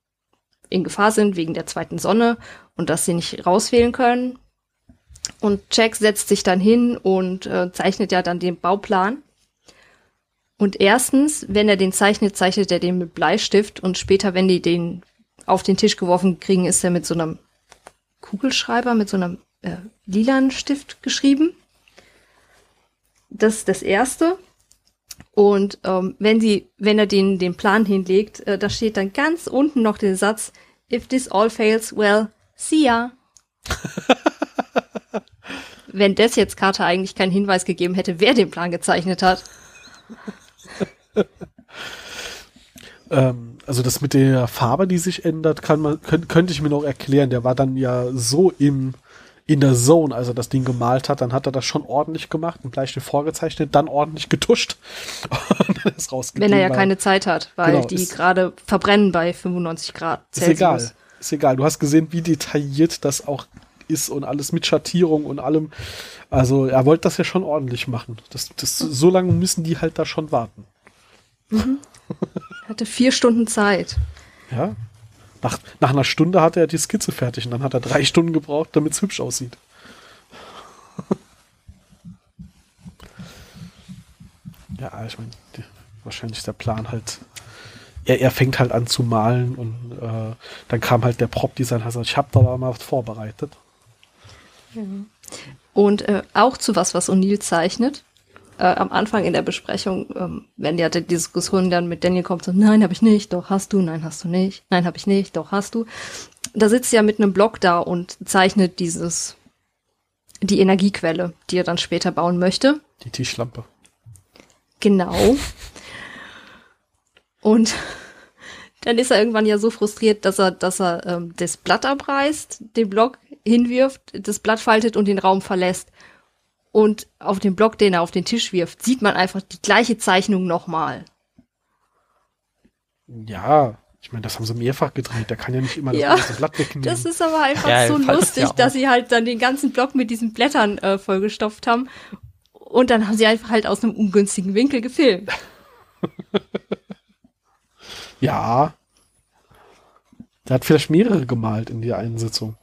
S2: in Gefahr sind wegen der zweiten Sonne und dass sie nicht rauswählen können. Und Jack setzt sich dann hin und äh, zeichnet ja dann den Bauplan. Und erstens, wenn er den zeichnet, zeichnet er den mit Bleistift und später, wenn die den auf den Tisch geworfen kriegen, ist er mit so einem Kugelschreiber, mit so einem äh, lilanen Stift geschrieben. Das ist das Erste. Und ähm, wenn sie, wenn er den, den Plan hinlegt, äh, da steht dann ganz unten noch der Satz, if this all fails, well, see ya. wenn das jetzt Carter eigentlich keinen Hinweis gegeben hätte, wer den Plan gezeichnet hat.
S1: Ähm, also das mit der Farbe, die sich ändert, kann man, könnt, könnte ich mir noch erklären. Der war dann ja so im, in der Zone, als er das Ding gemalt hat, dann hat er das schon ordentlich gemacht, ein Bleistift vorgezeichnet, dann ordentlich getuscht und dann ist rausgegangen.
S2: Wenn er ja keine Zeit hat, weil
S1: Genau,
S2: die
S1: ist-
S2: gerade verbrennen bei 95 Grad
S1: Ist
S2: Celsius.
S1: egal. Ist egal. Du hast gesehen, wie detailliert das auch ist und alles mit Schattierung und allem. Also er wollte das ja schon ordentlich machen. Das, das, so lange müssen die halt da schon warten.
S2: Er hatte vier Stunden Zeit.
S1: Ja. Nach, nach einer Stunde hatte er die Skizze fertig und dann hat er drei Stunden gebraucht, damit es hübsch aussieht. ja, ich meine, wahrscheinlich ist der Plan halt. Er, er fängt halt an zu malen und äh, dann kam halt der Prop-Designer und sagt, ich habe da mal was vorbereitet.
S2: Und äh, auch zu was, was O'Neill zeichnet. Äh, am Anfang in der Besprechung, ähm, wenn ja die Diskussion dann mit Daniel kommt, so, nein, habe ich nicht, doch hast du, nein, hast du nicht, nein, habe ich nicht, doch hast du. Da sitzt er mit einem Block da und zeichnet dieses, die Energiequelle, die er dann später bauen möchte.
S1: Die Tischlampe.
S2: Genau. Und dann ist er irgendwann ja so frustriert, dass er, dass er ähm, das Blatt abreißt, den Block hinwirft, das Blatt faltet und den Raum verlässt. Und auf dem Block, den er auf den Tisch wirft, sieht man einfach die gleiche Zeichnung nochmal.
S1: Ja, ich meine, das haben sie mehrfach gedreht. Der kann ja nicht immer
S2: Ja,
S1: das ganze Blatt wegnehmen.
S2: Das ist aber einfach
S3: Ja,
S2: so lustig,
S3: ja
S2: dass sie halt dann den ganzen Block mit diesen Blättern äh, vollgestopft haben. Und dann haben sie einfach halt aus einem ungünstigen Winkel gefilmt.
S1: ja. Der hat vielleicht mehrere gemalt in der einen Sitzung.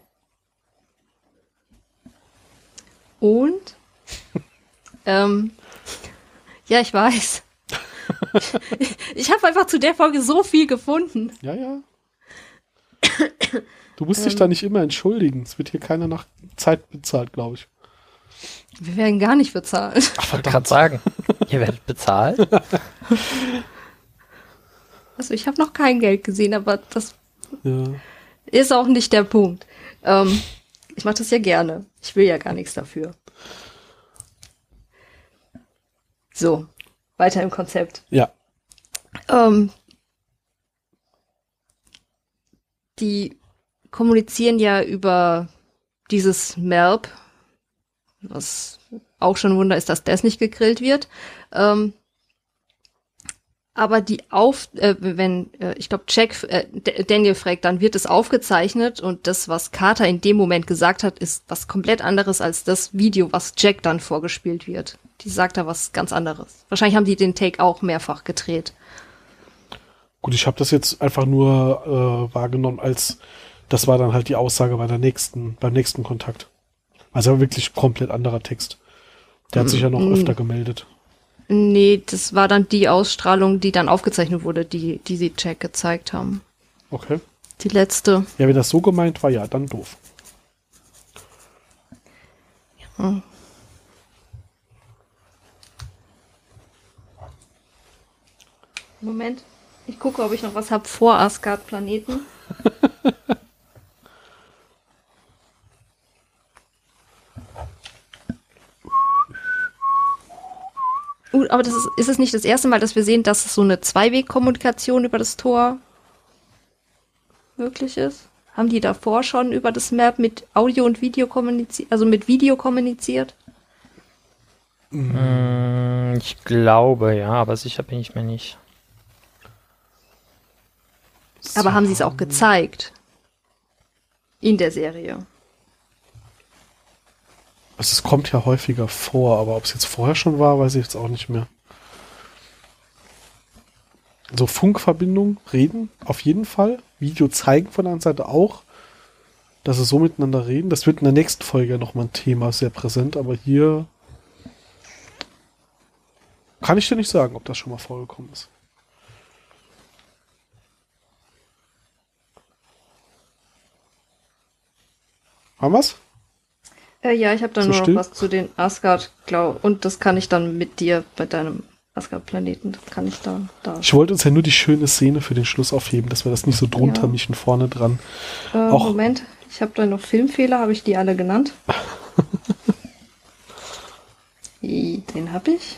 S2: Und? ähm, ja, ich weiß. ich habe einfach zu der Folge so viel gefunden.
S1: Ja, ja. Du musst dich da nicht immer entschuldigen. Es wird hier keiner nach Zeit bezahlt, glaube ich.
S2: Wir werden gar nicht bezahlt.
S1: Ach,
S3: Ich wollte gerade sagen, ihr werdet bezahlt.
S2: Also ich habe noch kein Geld gesehen, aber das
S1: Ja.
S2: ist auch nicht der Punkt. Ähm, ich mache das ja gerne. Ich will ja gar nichts dafür. So, weiter im Konzept.
S1: ja.
S2: Ähm, die kommunizieren ja über dieses Melb, was auch schon ein Wunder ist, dass das nicht gegrillt wird. Ähm, aber die auf, äh, wenn, äh, ich glaube, Jack, äh, Daniel fragt, dann wird es aufgezeichnet und das, was Carter in dem Moment gesagt hat, ist was komplett anderes als das Video, was Jack dann vorgespielt wird. Die sagt da was ganz anderes. Wahrscheinlich haben die den Take auch mehrfach gedreht.
S1: Gut, ich habe das jetzt einfach nur äh, wahrgenommen als, das war dann halt die Aussage bei der nächsten, beim nächsten Kontakt. Also wirklich komplett anderer Text. Der hat sich ja noch
S2: Mhm.
S1: öfter gemeldet.
S2: Nee, das war dann die Ausstrahlung, die dann aufgezeichnet wurde, die, die sie Jack gezeigt haben.
S1: Okay.
S2: Die letzte.
S1: Ja, wenn das so gemeint war, ja, dann doof.
S2: Moment. Ich gucke, ob ich noch was habe vor Asgard-Planeten. Uh, aber das ist, ist es nicht das erste Mal, dass wir sehen, dass es so eine Zweiwegkommunikation über das Tor möglich ist? Haben die davor schon über das Map mit Audio und Video kommuniziert, also mit Video kommuniziert?
S3: Mm, ich glaube, ja, aber sicher bin ich mir nicht.
S2: Aber haben sie es auch gezeigt? In der Serie.
S1: Also es kommt ja häufiger vor, aber ob es jetzt vorher schon war, weiß ich jetzt auch nicht mehr. So Funkverbindung, reden, auf jeden Fall. Video zeigen von der anderen Seite auch. Dass sie so miteinander reden. Das wird in der nächsten Folge nochmal ein Thema, sehr präsent, aber hier kann ich dir nicht sagen, ob das schon mal vorgekommen ist. Haben wir's?
S2: Äh, ja, ich habe dann
S1: So
S2: nur noch was zu den Asgard, glaub, und das kann ich dann mit dir bei deinem Asgard-Planeten, das kann ich da, da.
S1: Ich wollte uns ja nur die schöne Szene für den Schluss aufheben, dass wir das nicht so drunter
S2: Ja.
S1: mischen vorne dran.
S2: Äh,
S1: auch-
S2: Moment, ich habe da noch Filmfehler, habe ich die alle genannt? Den habe ich.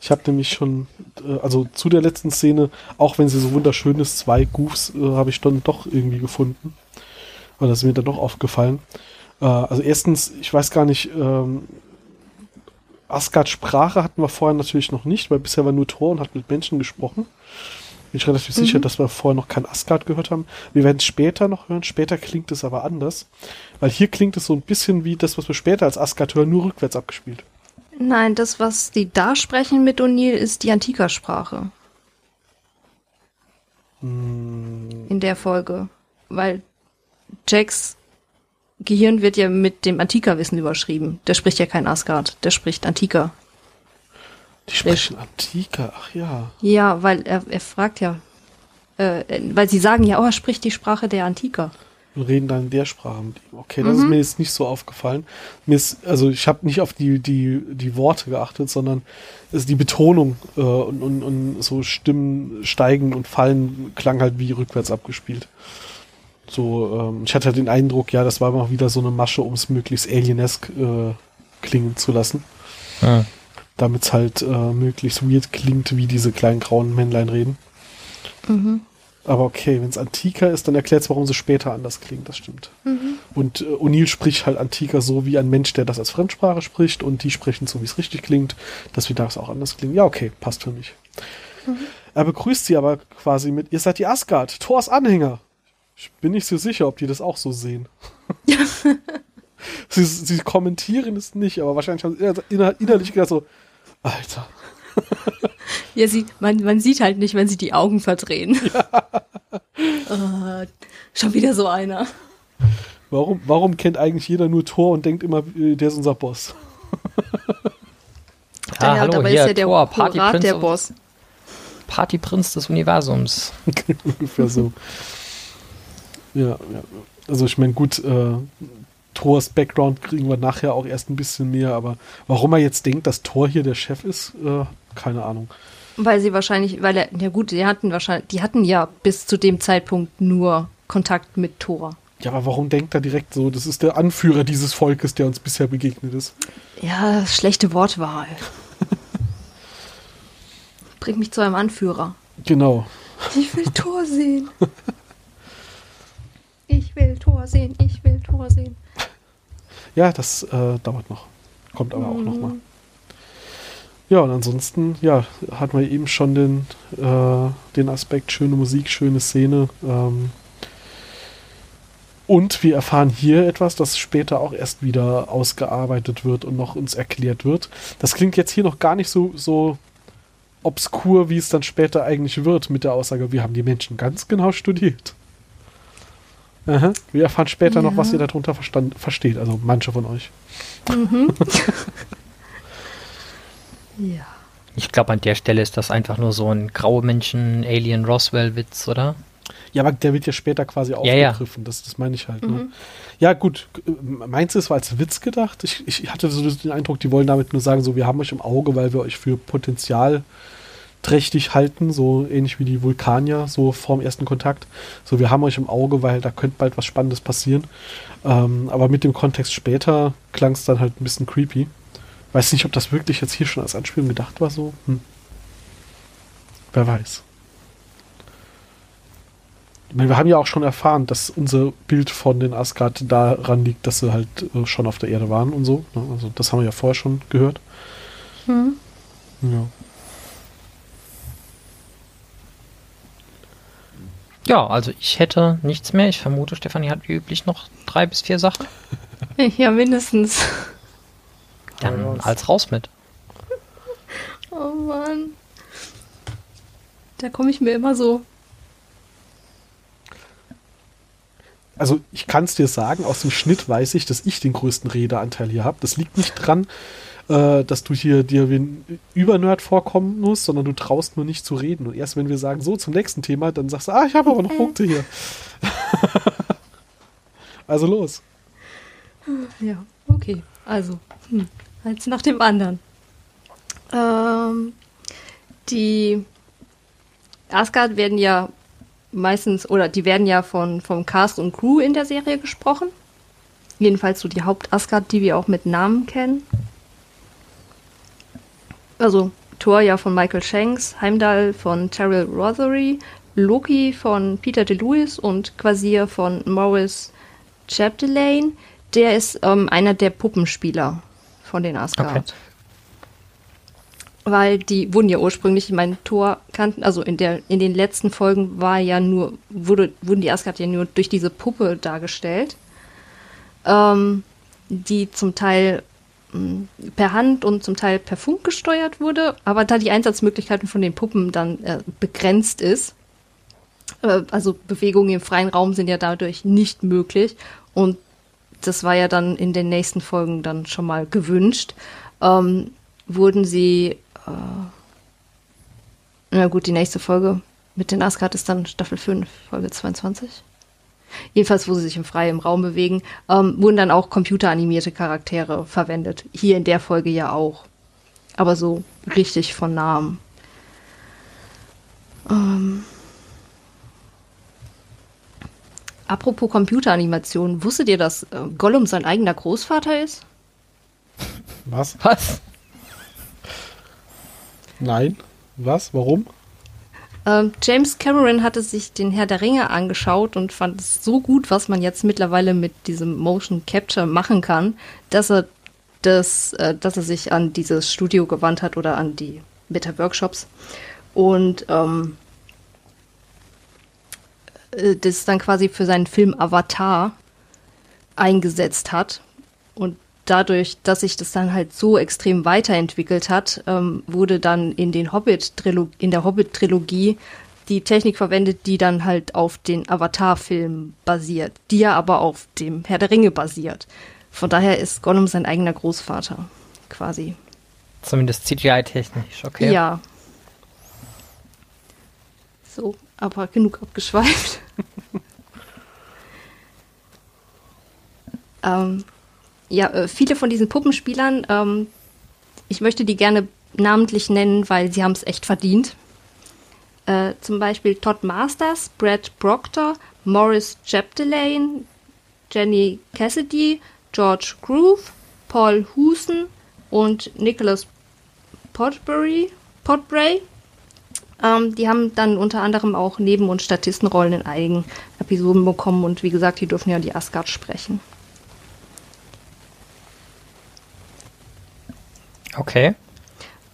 S1: Ich habe nämlich schon, äh, also zu der letzten Szene, auch wenn sie so wunderschön ist, zwei Goofs äh, habe ich dann doch irgendwie gefunden. Oder das ist mir dann doch aufgefallen. Äh, also erstens, ich weiß gar nicht, ähm, Asgard Sprache hatten wir vorher natürlich noch nicht, weil bisher war nur Thor und hat mit Menschen gesprochen. Bin ich relativ sicher, dass wir vorher noch kein Asgard gehört haben. Wir werden es später noch hören. Später klingt es aber anders. Weil hier klingt es so ein bisschen wie das, was wir später als Asgard hören, nur rückwärts abgespielt.
S2: Nein, das, was die da sprechen mit O'Neill, ist die Antika-Sprache. In der Folge. Weil Jacks Gehirn wird ja mit dem Antika-Wissen überschrieben. Der spricht ja kein Asgard, der spricht Antika.
S1: Die sprechen Antika, ach ja.
S2: Ja, weil er, er fragt ja, äh, weil sie sagen ja, oh, er spricht die Sprache der Antika.
S1: Und reden dann in der Sprache mit ihm. Okay, das ist mir jetzt nicht so aufgefallen. Mir ist, also ich habe nicht auf die, die, die Worte geachtet, sondern es die Betonung äh, und, und, und so Stimmen steigen und fallen klang halt wie rückwärts abgespielt. So, ähm, ich hatte halt den Eindruck, ja, das war mal wieder so eine Masche, um es möglichst alienesk äh, klingen zu lassen.
S3: Hm.
S1: Damit es halt äh, möglichst weird klingt, wie diese kleinen grauen Männlein reden. Aber okay, wenn es Antika ist, dann erklärt es, warum sie später anders klingen, das stimmt. Und äh, O'Neill spricht halt Antika so wie ein Mensch, der das als Fremdsprache spricht und die sprechen so, wie es richtig klingt, dass wir das auch anders klingen. Ja, okay, passt für mich. Er begrüßt sie aber quasi mit, ihr seid die Asgard, Thors Anhänger. Ich bin nicht so sicher, ob die das auch so sehen. sie, sie kommentieren es nicht, aber wahrscheinlich haben sie inner, innerlich gedacht so, Alter.
S2: Ja, sie, man, man sieht halt nicht, wenn sie die Augen verdrehen. Äh, schon wieder so einer.
S1: Warum, warum kennt eigentlich jeder nur Thor und denkt immer, äh, der ist unser Boss?
S3: Ah,
S2: ja,
S3: hallo,
S2: dabei
S3: hier,
S2: ist ja der
S3: Thor,
S2: Pirat
S3: Partyprinz
S2: der Boss.
S3: Partyprinz des Universums.
S1: Ungefähr so. Ja, ja. Also ich meine, gut, äh, Thors Background kriegen wir nachher auch erst ein bisschen mehr, aber warum er jetzt denkt, dass Thor hier der Chef ist, äh, keine Ahnung.
S2: Weil sie wahrscheinlich, weil er, ja gut, die hatten wahrscheinlich, die hatten ja bis zu dem Zeitpunkt nur Kontakt mit Thor.
S1: Ja, aber warum denkt er direkt so, das ist der Anführer dieses Volkes, der uns bisher begegnet ist?
S2: Ja, schlechte Wortwahl. Bringt mich zu einem Anführer.
S1: Genau.
S2: Ich will Thor sehen. Ich will Thor sehen, ich will Thor sehen.
S1: Ja, das äh, dauert noch. Kommt aber auch noch mal. Ja, und ansonsten, ja, hatten wir eben schon den, äh, den Aspekt schöne Musik, schöne Szene. Ähm, und wir erfahren hier etwas, das später auch erst wieder ausgearbeitet wird und noch uns erklärt wird. Das klingt jetzt hier noch gar nicht so, so obskur, wie es dann später eigentlich wird mit der Aussage, wir haben die Menschen ganz genau studiert. Aha. Wir erfahren später noch,
S2: Ja.
S1: was ihr darunter verstand, versteht, also manche von euch.
S2: Ja.
S3: Ich glaube, an der Stelle ist das einfach nur so ein graue Menschen Alien Roswell Witz, oder?
S1: Ja, aber der wird ja später quasi
S3: Ja, ja.
S1: aufgegriffen. Das, das meine ich halt. Ne? Ja, gut. äh, Meinst du, es war als Witz gedacht? Ich, ich hatte so den Eindruck, die wollen damit nur sagen, so, wir haben euch im Auge, weil wir euch für potenzialträchtig halten, so ähnlich wie die Vulkanier, so vorm ersten Kontakt. So, wir haben euch im Auge, weil da könnte bald was Spannendes passieren. Ähm, aber mit dem Kontext später klang es dann halt ein bisschen creepy. Weiß nicht, ob das wirklich jetzt hier schon als Anspielung gedacht war, so. Hm. Wer weiß. Ich meine, wir haben ja auch schon erfahren, dass unser Bild von den Asgard daran liegt, dass sie halt äh, schon auf der Erde waren und so. Ne? Also das haben wir ja vorher schon gehört.
S2: Hm.
S1: Ja.
S3: Ja, also ich hätte nichts mehr. Ich vermute, Stefanie hat wie üblich noch drei bis vier Sachen.
S2: Ja, mindestens.
S3: Dann
S1: raus.
S3: als raus mit.
S2: Oh Mann. Da komme ich mir immer so.
S1: Also ich kann es dir sagen, aus dem Schnitt weiß ich, dass ich den größten Redeanteil hier habe. Das liegt nicht dran, äh, dass du hier dir wie ein Übernerd vorkommen musst, sondern du traust nur nicht zu reden. Und erst wenn wir sagen, so zum nächsten Thema, dann sagst du, ah, ich habe aber noch Punkte hier. also los.
S2: Ja, okay. Also, hm, eins nach dem anderen. Ähm, die Asgard werden ja meistens, oder die werden ja von, vom Cast und Crew in der Serie gesprochen. Jedenfalls so die Haupt-Asgard, die wir auch mit Namen kennen. Also Thor ja von Michael Shanks, Heimdall von Terrell Rothery, Loki von Peter DeLuis und Quasir von Morris Chapdelaine. Der ist ähm, einer der Puppenspieler von den Asgard.
S3: Okay.
S2: Weil die wurden ja ursprünglich, ich meine, Thor kannten, also in der, in den letzten Folgen war ja nur, wurde, wurden die Asgard ja nur durch diese Puppe dargestellt. Ähm, die zum Teil mh, per Hand und zum Teil per Funk gesteuert wurde, aber da die Einsatzmöglichkeiten von den Puppen dann äh, begrenzt ist, äh, also Bewegungen im freien Raum sind ja dadurch nicht möglich und das war ja dann in den nächsten Folgen dann schon mal gewünscht, ähm, wurden sie, äh, na gut, die nächste Folge mit den Asgard ist dann Staffel 5, Folge 22. Jedenfalls, wo sie sich im freien Raum bewegen, ähm, wurden dann auch computeranimierte Charaktere verwendet. Hier in der Folge ja auch. Aber so richtig von Namen. Ähm, apropos Computeranimation, wusstet ihr, dass äh, Gollum sein eigener Großvater ist?
S1: Was?
S3: Was?
S1: Nein? Was? Warum?
S2: Ähm, James Cameron hatte sich den Herr der Ringe angeschaut und fand es so gut, was man jetzt mittlerweile mit diesem Motion Capture machen kann, dass er das, äh, dass er sich an dieses Studio gewandt hat oder an die Meta-Workshops und ähm, äh, das dann quasi für seinen Film Avatar eingesetzt hat und dadurch, dass sich das dann halt so extrem weiterentwickelt hat, ähm, wurde dann in den Hobbit in der Hobbit-Trilogie die Technik verwendet, die dann halt auf den Avatar-Film basiert, die ja aber auf dem Herr der Ringe basiert. Von daher ist Gollum sein eigener Großvater, quasi.
S3: Zumindest CGI-technisch, okay.
S2: Ja. So, aber genug abgeschweift. ähm, ja, äh, viele von diesen Puppenspielern, ähm, ich möchte die gerne namentlich nennen, weil sie haben es echt verdient. Äh, zum Beispiel Todd Masters, Brad Proctor, Morris Chapdelaine, Jenny Cassidy, George Groove, Paul Husen und Nicholas Potbury, Potbray. Ähm, die haben dann unter anderem auch Neben- und Statistenrollen in einigen Episoden bekommen und wie gesagt, die dürfen ja die Asgard sprechen.
S3: Okay.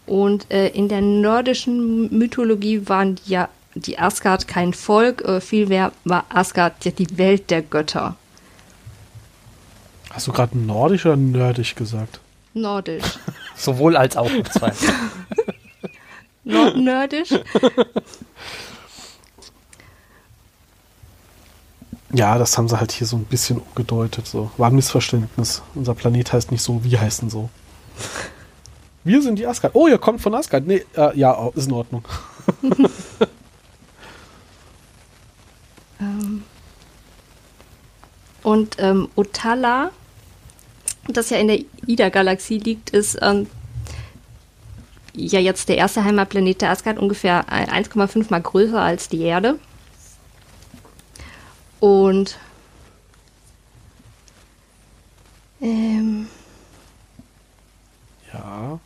S2: Und äh, in der nordischen Mythologie waren ja die Asgard kein Volk, äh, vielmehr war Asgard ja die Welt der Götter.
S1: Hast du gerade nordisch oder nerdisch gesagt?
S2: Nordisch.
S3: Sowohl als auch.
S2: Nordnerdisch?
S1: Ja, das haben sie halt hier so ein bisschen umgedeutet. So. War ein Missverständnis. Unser Planet heißt nicht so, wir heißen so. Wir sind die Asgard. Oh, ihr kommt von Asgard. Nee, äh, ja, oh, ist in Ordnung.
S2: Ähm. Und ähm, Otala, das ja in der Ida-Galaxie liegt, ist ähm, ja jetzt der erste Heimatplanet der Asgard, ungefähr 1,5 mal größer als die Erde. Und ähm,
S1: Ja.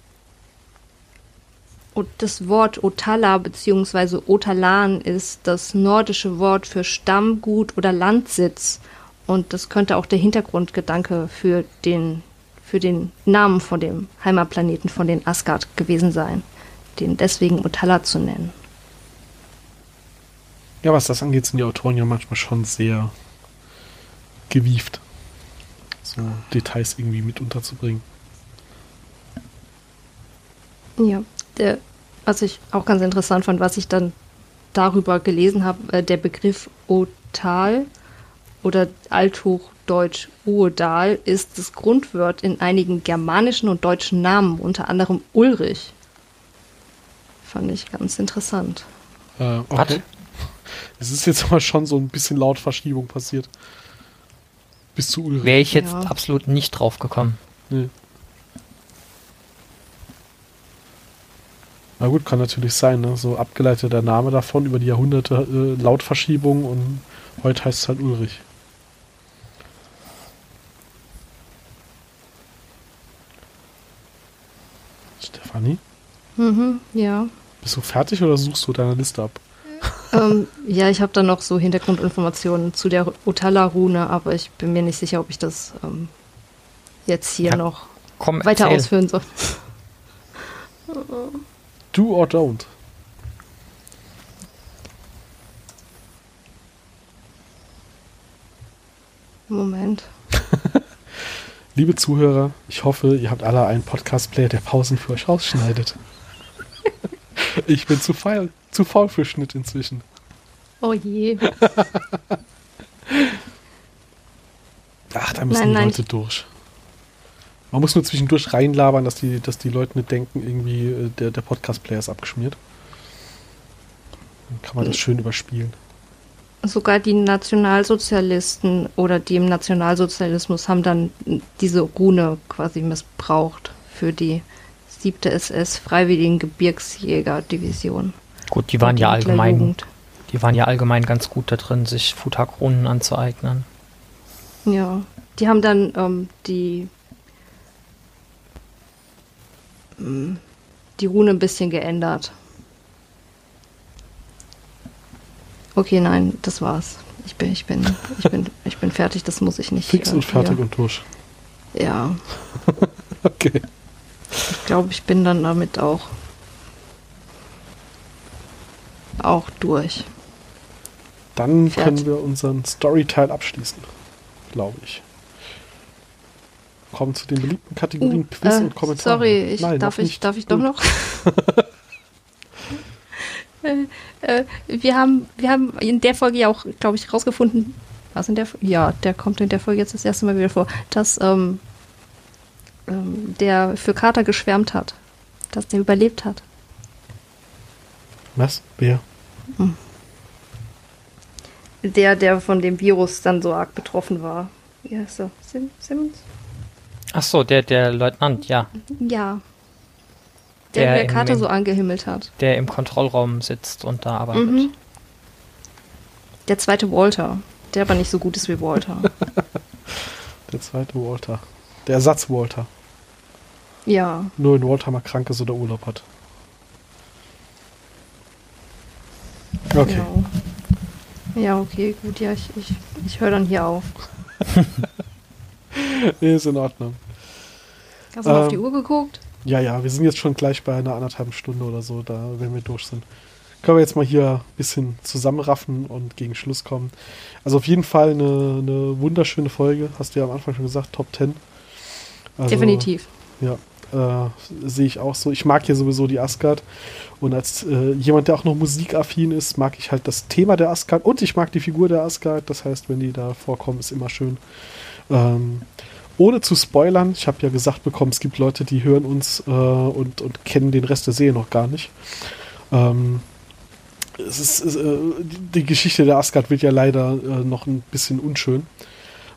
S2: Und das Wort Otala bzw. Otalan ist das nordische Wort für Stammgut oder Landsitz. Und das könnte auch der Hintergrundgedanke für den, für den Namen von dem Heimatplaneten von den Asgard gewesen sein. Den deswegen Otala zu nennen.
S1: Ja, was das angeht, sind die Autoren ja manchmal schon sehr gewieft. So Details irgendwie mit unterzubringen.
S2: Ja, der, was ich auch ganz interessant fand, was ich dann darüber gelesen habe, äh, der Begriff Otal oder Althochdeutsch Uodal ist das Grundwort in einigen germanischen und deutschen Namen, unter anderem Ulrich. Fand ich ganz interessant.
S1: Äh, okay. Es ist jetzt aber schon so ein bisschen laut Verschiebung passiert. Bis zu Ulrich.
S3: Wäre ich jetzt ja. absolut nicht drauf gekommen. Nee.
S1: Na gut, kann natürlich sein, ne? So abgeleiteter Name davon über die Jahrhunderte äh, Lautverschiebung und heute heißt es halt Ulrich. Stefanie?
S2: Mhm, ja.
S1: Bist du fertig oder suchst du deine Liste ab?
S2: ähm, ja, ich habe da noch so Hintergrundinformationen zu der Utala-Rune, aber ich bin mir nicht sicher, ob ich das ähm, jetzt hier ja, noch komm, weiter erzähl. ausführen soll.
S1: Do or don't.
S2: Moment.
S1: Liebe Zuhörer, ich hoffe, ihr habt alle einen Podcast-Player, der Pausen für euch rausschneidet. ich bin zu faul, zu faul für Schnitt inzwischen.
S2: Oh je.
S1: Ach, da müssen nein, die nein, Leute durch. Man muss nur zwischendurch reinlabern, dass die, dass die Leute nicht denken, irgendwie äh, der, der Podcast-Player ist abgeschmiert. Dann kann man das schön überspielen.
S2: Sogar die Nationalsozialisten oder die im Nationalsozialismus haben dann diese Rune quasi missbraucht für die siebte SS Freiwilligen Gebirgsjäger-Division.
S3: Gut, die waren ja allgemein, die waren ja allgemein ganz gut da drin, sich Futakronen anzueignen.
S2: Ja, die haben dann ähm, die die Rune ein bisschen geändert. Okay, nein, das war's. Ich bin, ich bin, ich bin, ich bin fertig, das muss ich nicht.
S1: Fix und fertig und durch.
S2: Ja.
S1: okay.
S2: Ich glaube, ich bin dann damit auch auch durch.
S1: Dann Fertig. können wir unseren Storyteil abschließen, glaube ich kommen zu den beliebten Kategorien uh, Quiz äh, und Kommentare.
S2: Sorry, ich, Nein, darf, ich, darf ich doch noch? äh, wir, haben, wir haben in der Folge ja auch, glaube ich, rausgefunden, was in der Ja, der kommt in der Folge jetzt das erste Mal wieder vor, dass ähm, ähm, der für Carter geschwärmt hat. Dass der überlebt hat.
S1: Was? Wer? Hm.
S2: Der, der von dem Virus dann so arg betroffen war. Wie heißt er? Sim Simmons?
S3: Ach so, der, der Leutnant, ja.
S2: Ja. Der, der, der Karte so angehimmelt hat.
S3: Der im Kontrollraum sitzt und da arbeitet. Mhm.
S2: Der zweite Walter. Der aber nicht so gut ist wie Walter.
S1: der zweite Walter. Der Ersatz Walter.
S2: Ja.
S1: Nur wenn Walter mal krank ist oder Urlaub hat. Okay.
S2: Ja, ja okay, gut, ja, ich, ich, ich höre dann hier auf.
S1: nee, ist in Ordnung.
S2: Hast du ähm, auf die ähm, Uhr geguckt?
S1: Ja, ja, wir sind jetzt schon gleich bei einer anderthalben Stunde oder so, da, wenn wir durch sind. Können wir jetzt mal hier ein bisschen zusammenraffen und gegen Schluss kommen. Also auf jeden Fall eine, eine wunderschöne Folge, hast du ja am Anfang schon gesagt, Top 10.
S2: Also, Definitiv.
S1: Ja, äh, sehe ich auch so. Ich mag ja sowieso die Asgard. Und als äh, jemand, der auch noch musikaffin ist, mag ich halt das Thema der Asgard und ich mag die Figur der Asgard. Das heißt, wenn die da vorkommen, ist immer schön. Ähm, ohne zu spoilern, ich habe ja gesagt bekommen, es gibt Leute, die hören uns äh, und, und kennen den Rest der Serie noch gar nicht. Ähm, es ist, äh, die Geschichte der Asgard wird ja leider äh, noch ein bisschen unschön.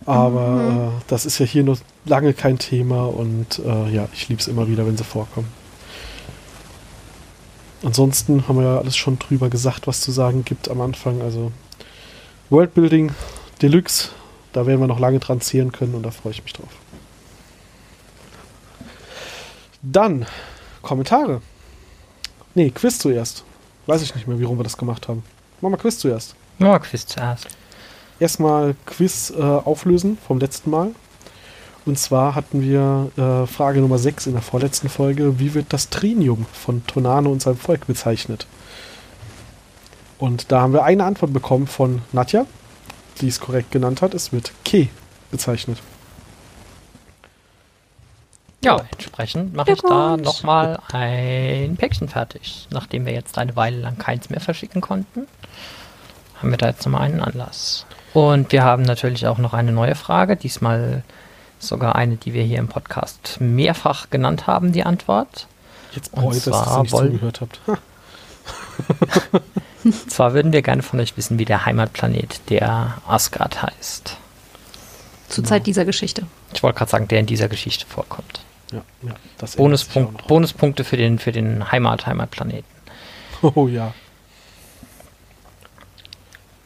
S1: Aber mhm. Äh, das ist ja hier noch lange kein Thema und äh, ja, ich liebe es immer wieder, wenn sie vorkommen. Ansonsten haben wir ja alles schon drüber gesagt, was zu sagen gibt am Anfang. Also Worldbuilding Deluxe da werden wir noch lange dran zählen können und da freue ich mich drauf. Dann Kommentare. Nee, Quiz zuerst. Weiß ich nicht mehr, wie rum wir das gemacht haben. Machen wir Quiz zuerst.
S3: Ja, Quiz zuerst.
S1: Erstmal Quiz äh, auflösen vom letzten Mal. Und zwar hatten wir äh, Frage Nummer 6 in der vorletzten Folge. Wie wird das Trinium von Tonano und seinem Volk bezeichnet? Und da haben wir eine Antwort bekommen von Nadja, die es korrekt genannt hat. Es wird Ke bezeichnet.
S3: Ja, entsprechend mache ich da nochmal ein Päckchen fertig. Nachdem wir jetzt eine Weile lang keins mehr verschicken konnten, haben wir da jetzt nochmal einen Anlass. Und wir haben natürlich auch noch eine neue Frage, diesmal sogar eine, die wir hier im Podcast mehrfach genannt haben, die Antwort.
S1: Jetzt bereut, dass ihr nicht
S3: wollen-
S1: zugehört habt.
S3: Zwar würden wir gerne von euch wissen, wie der Heimatplanet der Asgard heißt.
S2: Zur Zeit dieser Geschichte.
S3: Ich wollte gerade sagen, der in dieser Geschichte vorkommt.
S1: Ja, ja,
S3: Bonuspunkt. Bonuspunkte für den, für den Heimat-Heimatplaneten.
S1: Oh ja.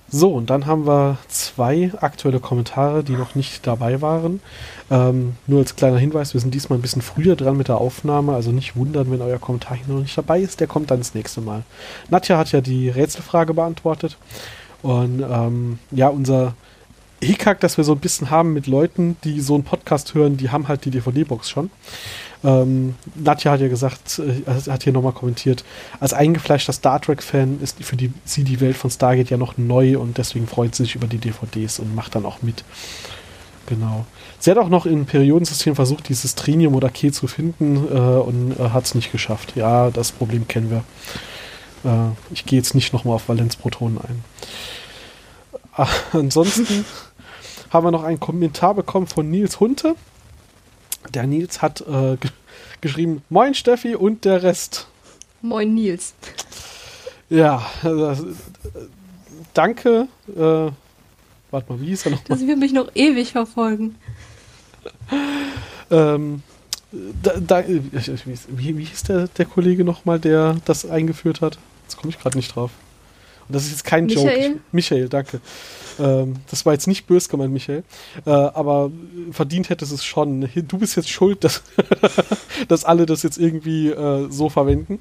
S1: So, und dann haben wir zwei aktuelle Kommentare, die noch nicht dabei waren. Ähm, nur als kleiner Hinweis, wir sind diesmal ein bisschen früher dran mit der Aufnahme, also nicht wundern, wenn euer Kommentar hier noch nicht dabei ist, der kommt dann das nächste Mal. Nadja hat ja die Rätselfrage beantwortet. Und ähm, ja, unser Hickhack, das wir so ein bisschen haben mit Leuten, die so einen Podcast hören, die haben halt die DVD-Box schon. Ähm, Nadja hat ja gesagt, äh, hat hier nochmal kommentiert, als eingefleischter Star Trek-Fan ist für die, sie die Welt von Stargate ja noch neu und deswegen freut sie sich über die DVDs und macht dann auch mit. Genau. Sie hat auch noch im Periodensystem versucht, dieses Trinium oder Ke zu finden äh, und äh, hat es nicht geschafft. Ja, das Problem kennen wir. Äh, ich gehe jetzt nicht nochmal auf Valenzprotonen ein. Ah, ansonsten haben wir noch einen Kommentar bekommen von Nils Hunte. Der Nils hat äh, ge geschrieben, Moin Steffi und der Rest.
S2: Moin Nils.
S1: Ja, äh, danke. Äh, warte mal, wie hieß er nochmal?
S2: Das wird mich noch ewig verfolgen.
S1: Ähm, da, da, ich- wie, wie hieß der, der Kollege nochmal, der das eingeführt hat? Jetzt komme ich gerade nicht drauf. Und das ist jetzt kein Joke.
S2: Michael?
S1: Ich, Michael, danke. Ähm, das war jetzt nicht bös gemeint, Michael. Äh, aber verdient hättest es schon. Du bist jetzt schuld, dass, dass alle das jetzt irgendwie äh, so verwenden.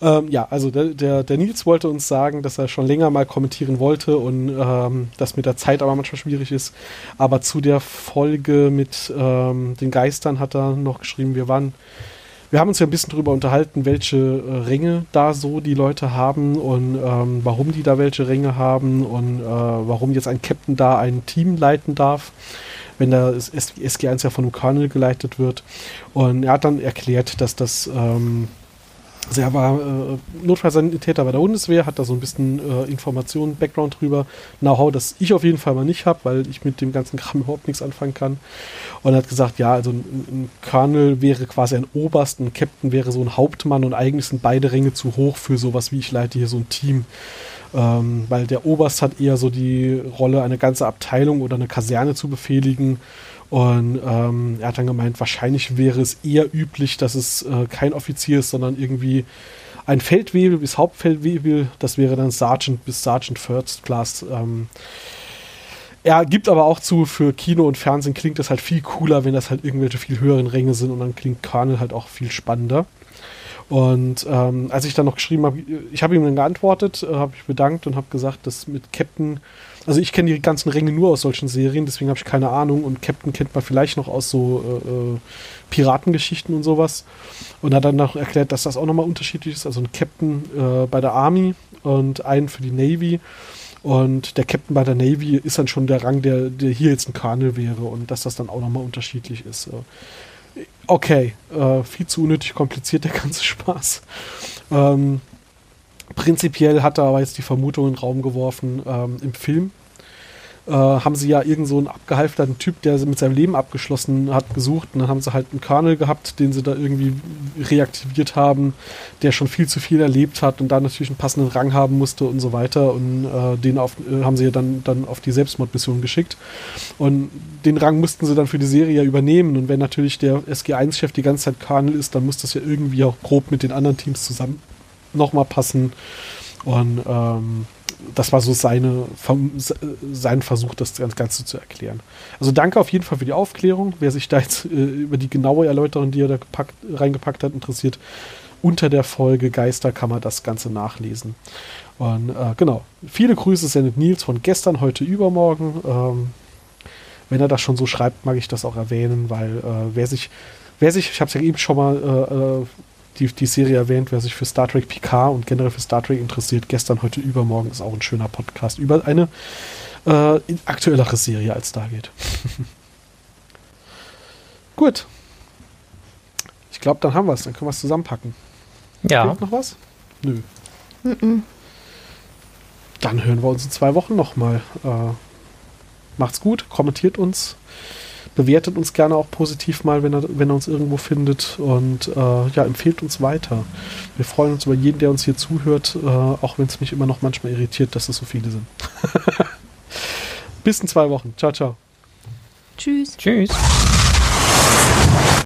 S1: Ähm, ja, also der, der, der Nils wollte uns sagen, dass er schon länger mal kommentieren wollte und ähm, das mit der Zeit aber manchmal schwierig ist. Aber zu der Folge mit ähm, den Geistern hat er noch geschrieben, wir waren, wir haben uns ja ein bisschen darüber unterhalten, welche äh, Ränge da so die Leute haben und ähm, warum die da welche Ränge haben und äh, warum jetzt ein Captain da ein Team leiten darf wenn S- SG1 ja von einem Colonel geleitet wird. Und er hat dann erklärt, dass das ähm, also er war äh, Notfallsanitäter bei der Bundeswehr, hat da so ein bisschen äh, Informationen, Background drüber, Know-how, das ich auf jeden Fall mal nicht habe, weil ich mit dem ganzen Kram überhaupt nichts anfangen kann. Und er hat gesagt, ja, also ein, ein Colonel wäre quasi ein Oberst, ein Captain wäre so ein Hauptmann und eigentlich sind beide Ränge zu hoch für sowas wie ich leite hier so ein Team. Ähm, weil der Oberst hat eher so die Rolle, eine ganze Abteilung oder eine Kaserne zu befehligen. Und ähm, er hat dann gemeint, wahrscheinlich wäre es eher üblich, dass es äh, kein Offizier ist, sondern irgendwie ein Feldwebel bis Hauptfeldwebel. Das wäre dann Sergeant bis Sergeant First Class. Ähm, er gibt aber auch zu, für Kino und Fernsehen klingt das halt viel cooler, wenn das halt irgendwelche viel höheren Ränge sind und dann klingt Colonel halt auch viel spannender. Und ähm, als ich dann noch geschrieben habe, ich habe ihm dann geantwortet, äh, habe ich bedankt und habe gesagt, dass mit Captain, also ich kenne die ganzen Ränge nur aus solchen Serien, deswegen habe ich keine Ahnung und Captain kennt man vielleicht noch aus so äh, äh, Piratengeschichten und sowas. Und hat dann noch erklärt, dass das auch nochmal unterschiedlich ist. Also ein Captain äh, bei der Army und einen für die Navy. Und der Captain bei der Navy ist dann schon der Rang, der, der hier jetzt ein Colonel wäre und dass das dann auch nochmal unterschiedlich ist. Äh, Okay, äh, viel zu unnötig kompliziert der ganze Spaß. Ähm, prinzipiell hat er aber jetzt die Vermutung in den Raum geworfen, ähm, im Film äh, haben sie ja irgend so einen abgehalfterten Typ, der mit seinem Leben abgeschlossen hat, gesucht. Und dann haben sie halt einen Colonel gehabt, den sie da irgendwie reaktiviert haben, der schon viel zu viel erlebt hat und da natürlich einen passenden Rang haben musste und so weiter. Und äh, den auf, äh, haben sie ja dann, dann auf die Selbstmordmission geschickt. Und den Rang mussten sie dann für die Serie ja übernehmen. Und wenn natürlich der SG1-Chef die ganze Zeit Colonel ist, dann muss das ja irgendwie auch grob mit den anderen Teams zusammen nochmal passen. Und ähm, das war so seine, sein Versuch, das Ganze zu erklären. Also danke auf jeden Fall für die Aufklärung. Wer sich da jetzt äh, über die genaue Erläuterung, die er da gepackt, reingepackt hat, interessiert, unter der Folge Geister kann man das Ganze nachlesen. Und äh, genau, viele Grüße sendet Nils von gestern, heute, übermorgen. Ähm, wenn er das schon so schreibt, mag ich das auch erwähnen, weil äh, wer sich, wer sich, ich habe es ja eben schon mal äh, äh, die, die Serie erwähnt, wer sich für Star Trek Picard und generell für Star Trek interessiert, gestern, heute, übermorgen ist auch ein schöner Podcast über eine äh, aktuellere Serie als Stargate. Gut. Ich glaube, dann haben wir es. Dann können wir es zusammenpacken.
S3: Ja.
S1: Fehlt noch was? Nö. Mm -mm. Dann hören wir uns in zwei Wochen nochmal. Äh, macht's gut, kommentiert uns, bewertet uns gerne auch positiv mal, wenn er, wenn er uns irgendwo findet und äh, ja, empfehlt uns weiter. Wir freuen uns über jeden, der uns hier zuhört, äh, auch wenn es mich immer noch manchmal irritiert, dass es so viele sind. Bis in zwei Wochen. Ciao, ciao.
S2: Tschüss.
S3: Tschüss.